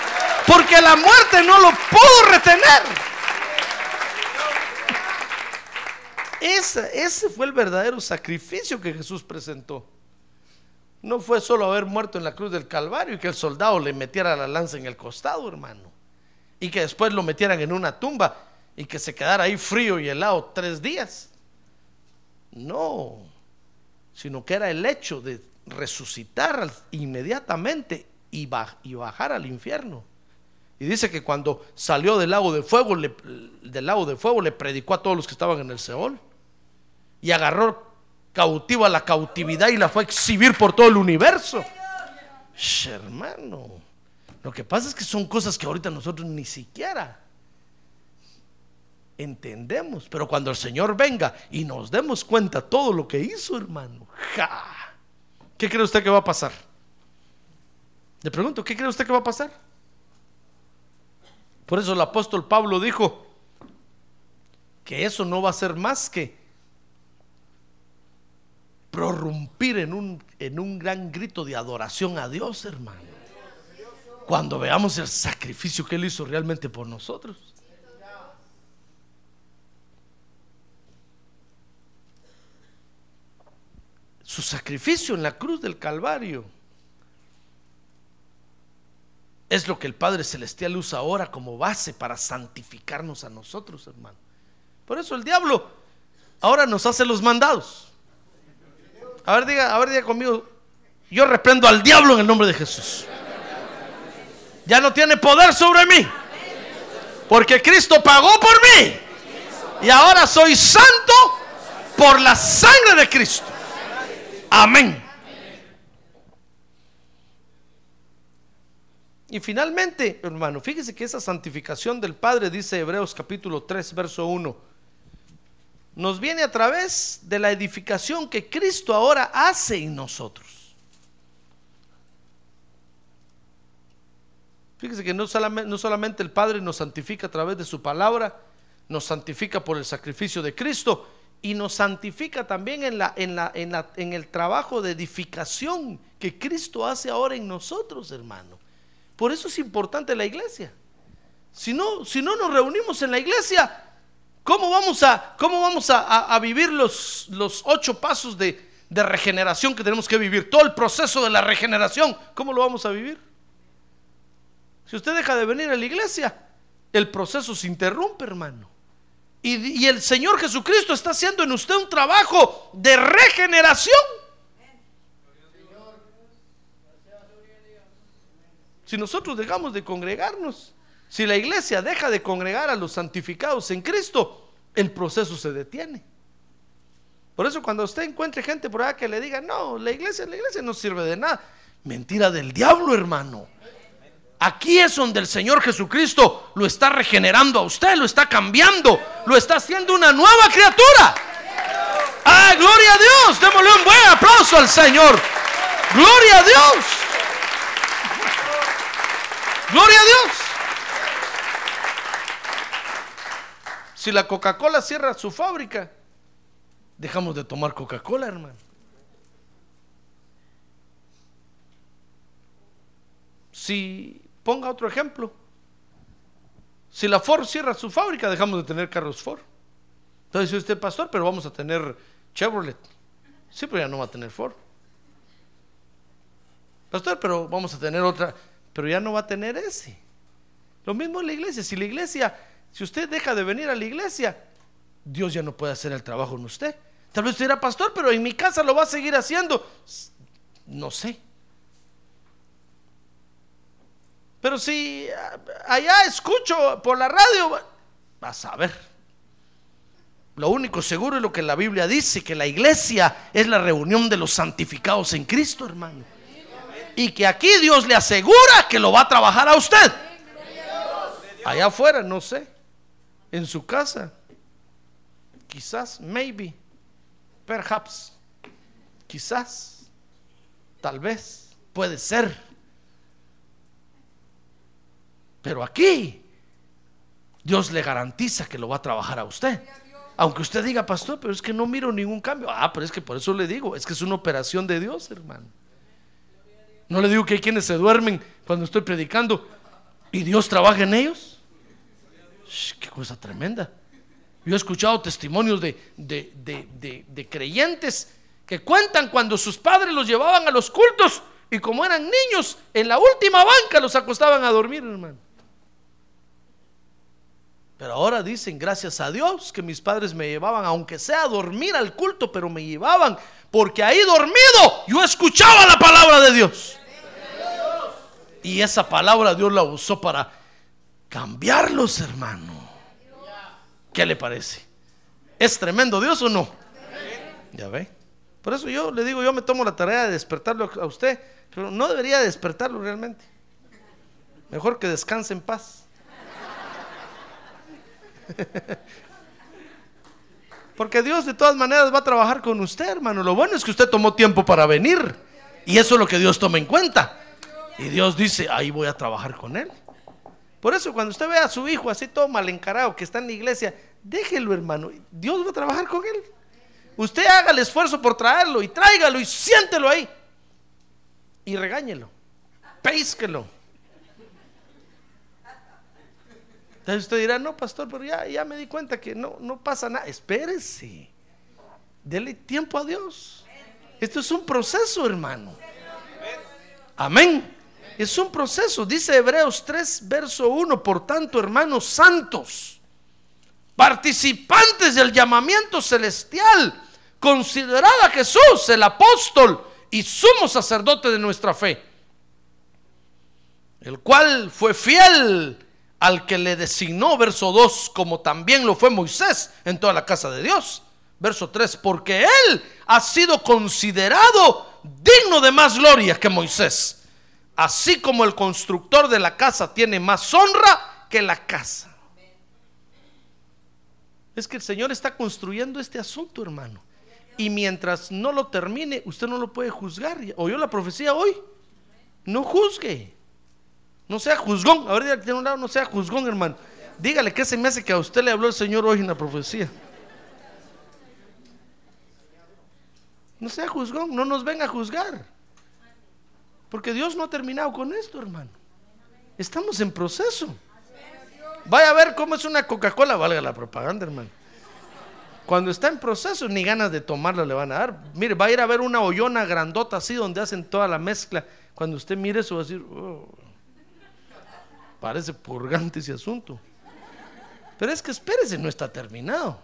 porque la muerte no lo pudo retener. Ese, ese fue el verdadero sacrificio que Jesús presentó. No fue solo haber muerto en la cruz del Calvario y que el soldado le metiera la lanza en el costado, hermano. Y que después lo metieran en una tumba y que se quedara ahí frío y helado tres días. No, sino que era el hecho de resucitar inmediatamente y, bajar al infierno. Y dice que cuando salió del lago de fuego, del lago de fuego le predicó a todos los que estaban en el Seol. Y agarró cautiva la cautividad y la fue a exhibir por todo el universo. hermano, lo que pasa es que son cosas que ahorita nosotros ni siquiera entendemos. Pero cuando el Señor venga y nos demos cuenta todo lo que hizo, hermano, ¿qué cree usted que va a pasar? Le pregunto, ¿qué cree usted que va a pasar? Por eso el apóstol Pablo dijo que eso no va a ser más que prorrumpir en un, en un gran grito de adoración a Dios, hermano. Cuando veamos el sacrificio que Él hizo realmente por nosotros. Su sacrificio en la cruz del Calvario es lo que el Padre Celestial usa ahora como base para santificarnos a nosotros, hermano. Por eso el diablo ahora nos hace los mandados. A ver, diga, a ver, diga conmigo. Yo reprendo al diablo en el nombre de Jesús. Ya no tiene poder sobre mí. Porque Cristo pagó por mí. Y ahora soy santo por la sangre de Cristo. Amén. Y finalmente, hermano, fíjese que esa santificación del Padre, dice Hebreos capítulo 3, verso 1 nos viene a través de la edificación que Cristo ahora hace en nosotros. Fíjese que no solamente, no solamente el Padre nos santifica a través de su palabra, nos santifica por el sacrificio de Cristo y nos santifica también en, la, en, la, en, la, en el trabajo de edificación que Cristo hace ahora en nosotros, hermano. Por eso es importante la iglesia. Si no, si no nos reunimos en la iglesia, ¿Cómo vamos a, cómo vamos a, vivir los, los, ocho pasos de, de regeneración que tenemos que vivir? Todo el proceso de la regeneración, ¿cómo lo vamos a vivir? Si usted deja de venir a la iglesia, el proceso se interrumpe, hermano. Y, y, el Señor Jesucristo está haciendo en usted un trabajo de regeneración. Si nosotros dejamos de congregarnos, si la iglesia deja de congregar a los santificados en Cristo, el proceso se detiene. Por eso cuando usted encuentre gente por allá que le diga, no, la iglesia, la iglesia no sirve de nada. Mentira del diablo, hermano. Aquí es donde el Señor Jesucristo lo está regenerando a usted, lo está cambiando, lo está haciendo una nueva criatura. ¡Ah, gloria a Dios! Démosle un buen aplauso al Señor. ¡Gloria a Dios! ¡Gloria a Dios! Si la Coca-Cola cierra su fábrica, dejamos de tomar Coca-Cola, hermano. Si, ponga otro ejemplo, si la Ford cierra su fábrica, dejamos de tener carros Ford. Entonces dice usted, pastor, pero vamos a tener Chevrolet. Sí, pero ya no va a tener Ford. Pastor, pero vamos a tener otra, pero ya no va a tener ese. Lo mismo en la iglesia. Si la iglesia si usted deja de venir a la iglesia, Dios ya no puede hacer el trabajo en usted. Tal vez usted era pastor, pero en mi casa lo va a seguir haciendo. No sé. Pero si allá escucho por la radio, vas a ver. Lo único seguro es lo que la Biblia dice, que la iglesia es la reunión de los santificados en Cristo, hermano. Y que aquí Dios le asegura que lo va a trabajar a usted. Allá afuera, no sé en su casa. Quizás, maybe, perhaps, quizás, tal vez, puede ser. Pero aquí, Dios le garantiza que lo va a trabajar a usted. Aunque usted diga, pastor, pero es que no miro ningún cambio. Ah, pero es que por eso le digo, es que es una operación de Dios, hermano. No le digo que hay quienes se duermen cuando estoy predicando y Dios trabaja en ellos. Qué cosa tremenda. Yo he escuchado testimonios de- de- de- de creyentes que cuentan cuando sus padres los llevaban a los cultos y como eran niños, en la última banca los acostaban a dormir, hermano. Pero ahora dicen, gracias a Dios, que mis padres me llevaban, aunque sea a dormir al culto, pero me llevaban, porque ahí dormido yo escuchaba la palabra de Dios. Y esa palabra Dios la usó para cambiarlos, hermano. ¿Qué le parece? ¿Es tremendo Dios o no? Ya ve. Por eso yo le digo, yo me tomo la tarea de despertarlo a usted, pero no debería despertarlo realmente. Mejor que descanse en paz. [LAUGHS] Porque Dios de todas maneras va a trabajar con usted, hermano. Lo bueno es que usted tomó tiempo para venir. Y eso es lo que Dios toma en cuenta. Y Dios dice, ahí voy a trabajar con él. Por eso cuando usted ve a su hijo así todo mal encarado, que está en la iglesia, déjelo, hermano. Dios va a trabajar con él. Usted haga el esfuerzo por traerlo y tráigalo y siéntelo ahí. Y regáñelo. Péisquelo. Entonces usted dirá, no, pastor, pero ya, ya me di cuenta que no, no pasa nada. Espérese. Dele tiempo a Dios. Esto es un proceso, hermano. Amén. Es un proceso. Dice Hebreos 3, verso 1. Por tanto, hermanos santos, participantes del llamamiento celestial, considerad a Jesús el apóstol y sumo sacerdote de nuestra fe, el cual fue fiel al que le designó, verso 2, como también lo fue Moisés en toda la casa de Dios. Verso 3, porque él ha sido considerado digno de más gloria que Moisés, así como el constructor de la casa tiene más honra que la casa. Es que el Señor está construyendo este asunto, hermano. Y mientras no lo termine, usted no lo puede juzgar. ¿Oyó la profecía hoy? No juzgue. No sea juzgón. A ver, dígale que tiene un lado, no sea juzgón, hermano. Dígale que se me hace que a usted le habló el Señor hoy en la profecía. No sea juzgón, no nos venga a juzgar. Porque Dios no ha terminado con esto, hermano. Estamos en proceso. Vaya a ver cómo es una Coca-Cola, valga la propaganda, hermano. Cuando está en proceso, ni ganas de tomarla le van a dar. Mire, va a ir a ver una hoyona grandota así donde hacen toda la mezcla. Cuando usted mire eso, va a decir, "Oh, parece purgante ese asunto. Pero es que espérese, no está terminado.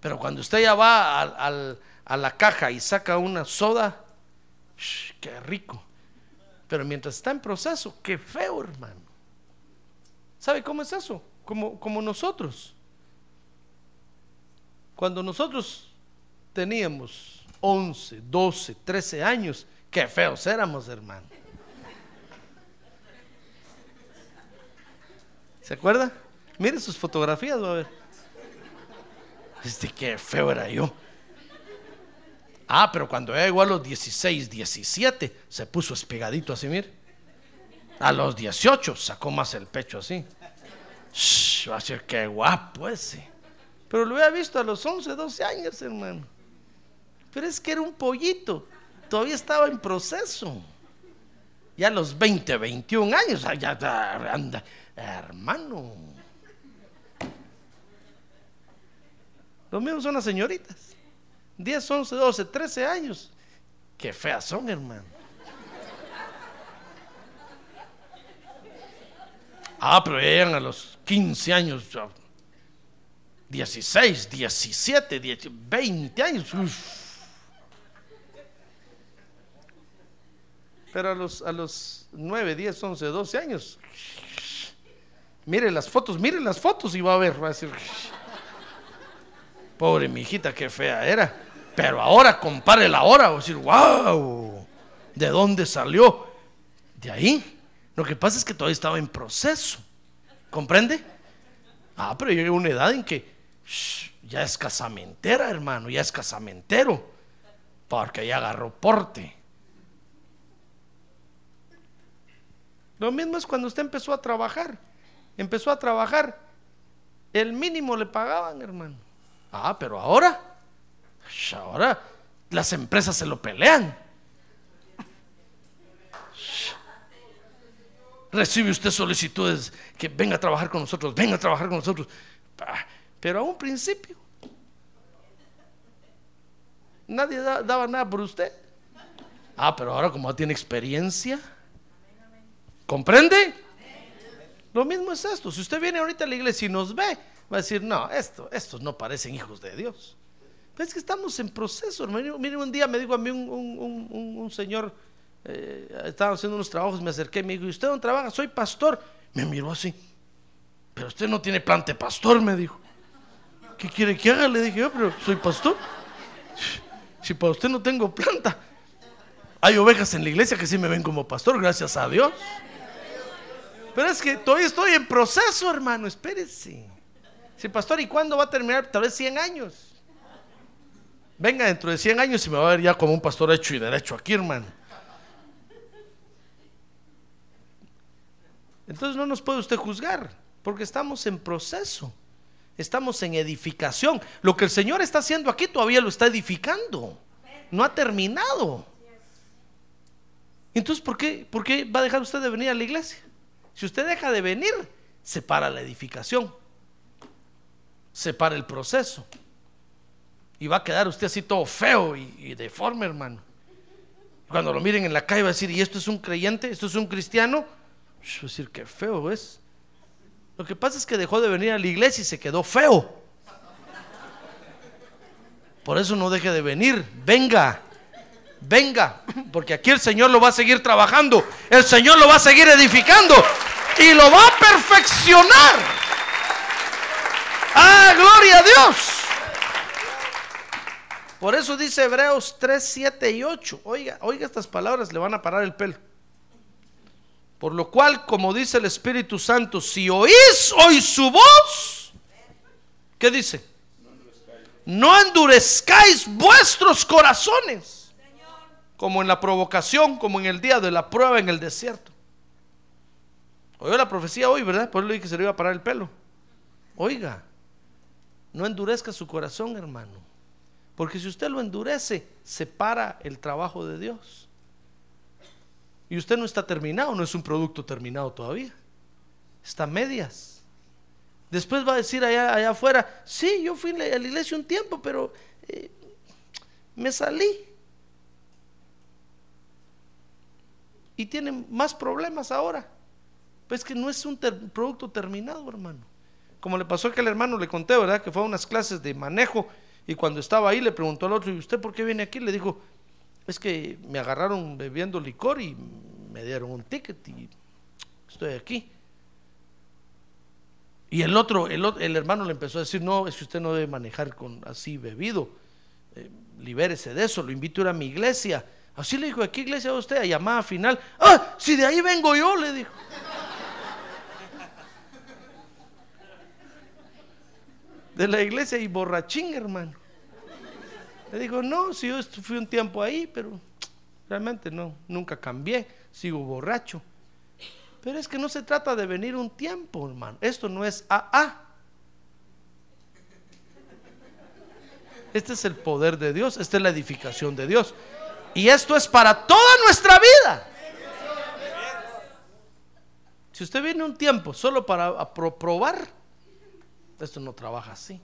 Pero cuando usted ya va al- a la caja y saca una soda, ¡shh! qué rico. Pero mientras está en proceso, qué feo, hermano. ¿Sabe cómo es eso? Como, como nosotros. Cuando nosotros teníamos 11, 12, 13 años, qué feos éramos, hermano. ¿Se acuerda? Mire sus fotografías, va a ver. Este, qué feo era yo. Ah, pero cuando llegó a los 16, 17, se puso espegadito así, mire. A los 18 sacó más el pecho así. Shh, va a ser que guapo ese. Pero lo había visto a los 11, 12 años, hermano. Pero es que era un pollito. Todavía estaba en proceso. Ya a los 20, 21 años, ah, ya ya anda, hermano. Los mismos son las señoritas. 10, 11, 12, 13 años. Qué feas son, hermano. Ah, pero llegan a los 15 años, ya, 16, 17, 10, 20 años. uf. Pero a los, a los 9, 10, 11, 12 años, mire las fotos, mire las fotos y va a ver, va a decir, pobre mi hijita, qué fea era. Pero ahora compare la hora, va a decir, wow, ¿de dónde salió? De ahí. Lo que pasa es que todavía estaba en proceso. ¿Comprende? Ah, pero llega una edad en que ya es casamentera, hermano, ya es casamentero. Porque ya agarró porte. Lo mismo es cuando usted empezó a trabajar. Empezó a trabajar, el mínimo le pagaban, hermano. Ah, pero ahora, ahora las empresas se lo pelean. Recibe usted solicitudes que venga a trabajar con nosotros, venga a trabajar con nosotros. Ah, pero a un principio, nadie da- daba nada por usted. Ah, pero ahora como ya tiene experiencia, ¿comprende? Lo mismo es esto. Si usted viene ahorita a la iglesia y nos ve, va a decir, no, esto, estos no parecen hijos de Dios. Pero es que estamos en proceso, hermano. Mire, un día me dijo a mí un señor, eh, estaba haciendo unos trabajos, me acerqué y me dijo, ¿y usted dónde trabaja? Soy pastor. Me miró así. Pero usted no tiene planta de pastor, me dijo. ¿Qué quiere que haga? Le dije yo, pero soy pastor. Si para usted no tengo planta. Hay ovejas en la iglesia que sí me ven como pastor, gracias a Dios. Pero es que todavía estoy en proceso, hermano, espérese. Sí, pastor, ¿y cuándo va a terminar? Tal vez 100 años. Venga, dentro de 100 años y me va a ver ya como un pastor hecho y derecho aquí, hermano. Entonces no nos puede usted juzgar, porque estamos en proceso. Estamos en edificación. Lo que el Señor está haciendo aquí todavía lo está edificando. No ha terminado. Entonces, ¿por qué, ¿por qué va a dejar usted de venir a la iglesia? Si usted deja de venir, se para la edificación. Se para el proceso. Y va a quedar usted así todo feo y, deforme, hermano. Cuando lo miren en la calle va a decir, ¿y esto es un creyente? ¿Esto es un cristiano? Va a decir, qué feo es. Lo que pasa es que dejó de venir a la iglesia y se quedó feo. Por eso no deje de venir. Venga. Venga. Porque aquí el Señor lo va a seguir trabajando. El Señor lo va a seguir edificando. Y lo va a perfeccionar. Ah, gloria a Dios. Por eso dice Hebreos 3, 7 y 8. Oiga, oiga estas palabras, le van a parar el pelo. Por lo cual, como dice el Espíritu Santo, si oís hoy su voz, ¿qué dice? No endurezcáis vuestros corazones, como en la provocación, como en el día de la prueba en el desierto. Oyó la profecía hoy, ¿verdad? Por eso le dije que se le iba a parar el pelo. Oiga, no endurezca su corazón, hermano. Porque si usted lo endurece, se para el trabajo de Dios. Y usted no está terminado, no es un producto terminado todavía. Está a medias. Después va a decir allá, allá afuera, sí, yo fui a la iglesia un tiempo, pero eh, me salí. Y tiene más problemas ahora. Pues que no es un producto terminado, hermano. Como le pasó a aquel hermano, le conté, ¿verdad? Que fue a unas clases de manejo y cuando estaba ahí le preguntó al otro, ¿y usted por qué viene aquí? Le dijo, es que me agarraron bebiendo licor y me dieron un ticket y estoy aquí. Y el otro, el, el hermano le empezó a decir, no, es que usted no debe manejar con así bebido, Eh, libérese de eso, lo invito a ir a mi iglesia. Así le dijo, ¿a qué iglesia va usted? A llamada final. Ah, si de ahí vengo yo, le dijo. De la iglesia y borrachín, hermano. Le dijo, no, si yo fui un tiempo ahí, pero realmente no, nunca cambié, sigo borracho. Pero es que no se trata de venir un tiempo, hermano. Esto no es AA. Este es el poder de Dios, esta es la edificación de Dios. Y esto es para toda nuestra vida. Si usted viene un tiempo solo para probar, esto no trabaja así.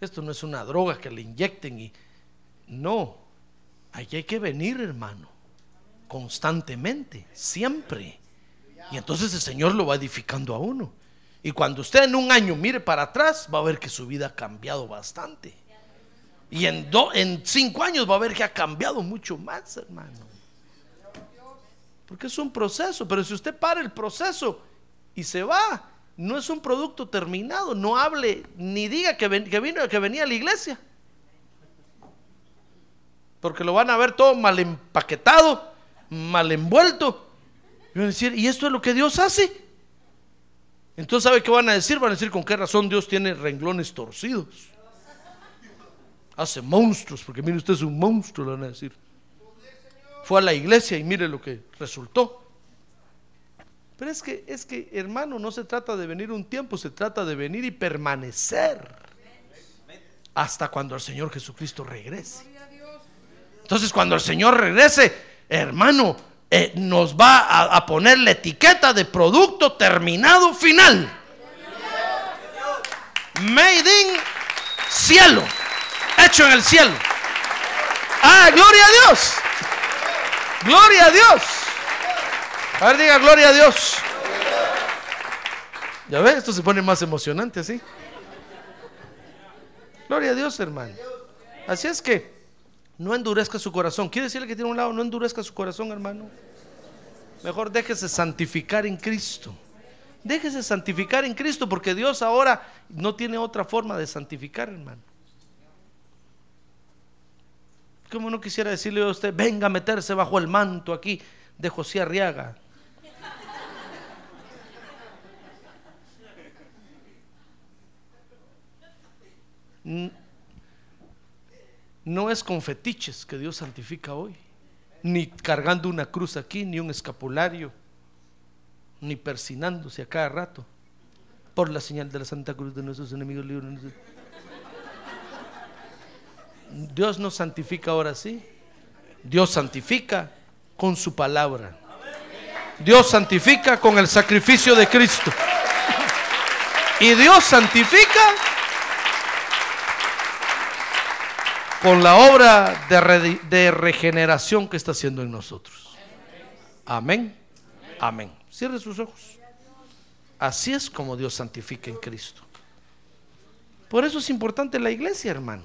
Esto no es una droga que le inyecten y no. Aquí hay que venir, hermano, constantemente, siempre. Y entonces el Señor lo va edificando a uno. Y cuando usted en un año mire para atrás, va a ver que su vida ha cambiado bastante. Y en, do- en cinco años va a ver que ha cambiado mucho más, hermano. Porque es un proceso, pero si usted para el proceso y se va, no es un producto terminado. No hable ni diga que, vino, que venía a la iglesia. Porque lo van a ver todo mal empaquetado, mal envuelto. Y van a decir, ¿y esto es lo que Dios hace? Entonces, ¿sabe qué van a decir? Van a decir con qué razón Dios tiene renglones torcidos. Hace monstruos, porque mire usted es un monstruo, le van a decir. Fue a la iglesia y mire lo que resultó. Pero es que, es que, hermano, no se trata de venir un tiempo, se trata de venir y permanecer hasta cuando el Señor Jesucristo regrese. Entonces, cuando el Señor regrese, hermano, eh, nos va a, a poner la etiqueta de producto terminado final. Made in cielo, hecho en el cielo. Ah, gloria a Dios. Gloria a Dios. A ver, diga gloria a Dios. Ya ves, esto se pone más emocionante así. Gloria a Dios, hermano. Así es que no endurezca su corazón. Quiere decirle que tiene un lado, no endurezca su corazón, hermano. Mejor déjese santificar en Cristo. Déjese santificar en Cristo porque Dios ahora no tiene otra forma de santificar, hermano. Como no quisiera decirle a usted, venga a meterse bajo el manto aquí de José Arriaga. No es con fetiches que Dios santifica hoy, ni cargando una cruz aquí, ni un escapulario, ni persinándose a cada rato por la señal de la Santa Cruz de nuestros enemigos. Dios nos santifica ahora sí. Dios santifica con su palabra. Dios santifica con el sacrificio de Cristo. Y Dios santifica con la obra de, regeneración que está haciendo en nosotros. Amén. Amén. Cierre sus ojos. Así es como Dios santifica en Cristo. Por eso es importante la iglesia, hermano.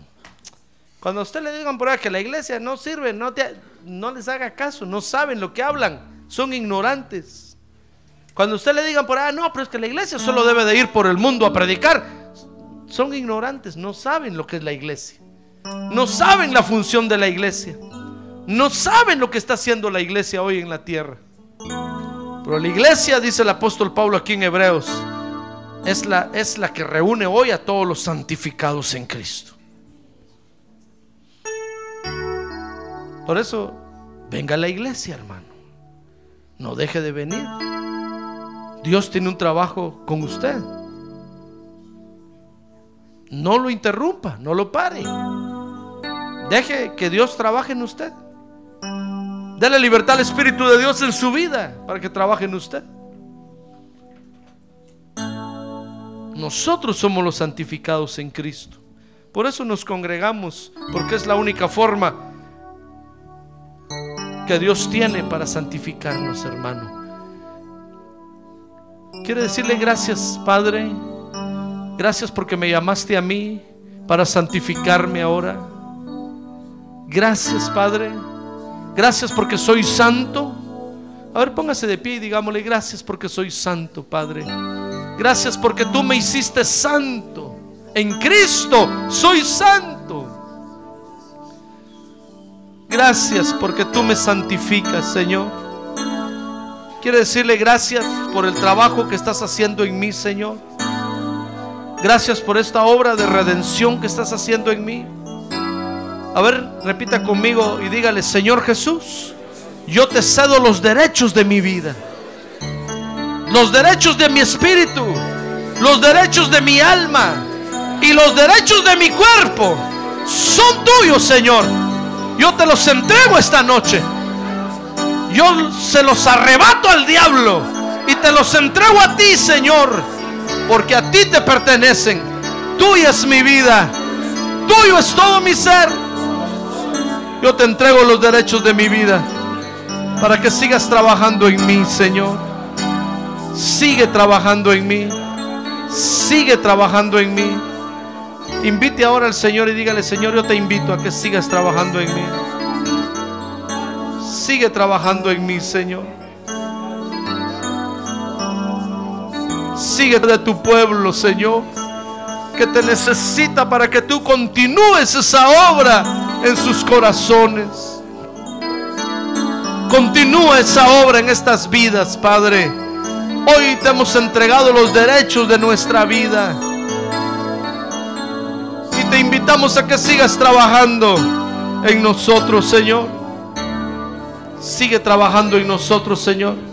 Cuando a usted le digan por ahí que la iglesia no sirve, no, te, no les haga caso, no saben lo que hablan, son ignorantes. Cuando a usted le digan por ahí, no, pero es que la iglesia solo debe de ir por el mundo a predicar, son ignorantes, no saben lo que es la iglesia. No saben la función de la iglesia. No saben lo que está haciendo la iglesia hoy en la tierra. Pero la iglesia, dice el apóstol Pablo aquí en Hebreos, es la, es la que reúne hoy a todos los santificados en Cristo. Por eso, venga a la iglesia, hermano. No deje de venir. Dios tiene un trabajo con usted. No lo interrumpa, no lo pare. Deje que Dios trabaje en usted. Dele libertad al Espíritu de Dios en su vida para que trabaje en usted. Nosotros somos los santificados en Cristo. Por eso nos congregamos, porque es la única forma que Dios tiene para santificarnos, hermano. Quiere decirle gracias, Padre. Gracias porque me llamaste a mí para santificarme ahora. Gracias, Padre. Gracias porque soy santo. A ver, póngase de pie y digámosle gracias porque soy santo, Padre. Gracias porque tú me hiciste santo. En Cristo soy santo. Gracias porque tú me santificas, Señor. Quiero decirle gracias por el trabajo que estás haciendo en mí, Señor. Gracias por esta obra de redención que estás haciendo en mí. A ver, repita conmigo y dígale, Señor Jesús, yo te cedo los derechos de mi vida. Los derechos de mi espíritu. Los derechos de mi alma. Y los derechos de mi cuerpo. Son tuyos, Señor. Yo te los entrego esta noche. Yo se los arrebato al diablo y te los entrego a ti, Señor, porque a ti te pertenecen. Tuya es mi vida. Tuyo es todo mi ser. Yo te entrego los derechos de mi vida para que sigas trabajando en mí, Señor. Sigue trabajando en mí. Sigue trabajando en mí. Invite ahora al Señor y dígale, Señor, yo te invito a que sigas trabajando en mí. Sigue trabajando en mí, Señor. Sigue de tu pueblo, Señor, que te necesita para que tú continúes esa obra en sus corazones. Continúa esa obra en estas vidas, Padre. Hoy te hemos entregado los derechos de nuestra vida te invitamos a que sigas trabajando en nosotros, Señor. Sigue trabajando en nosotros, Señor.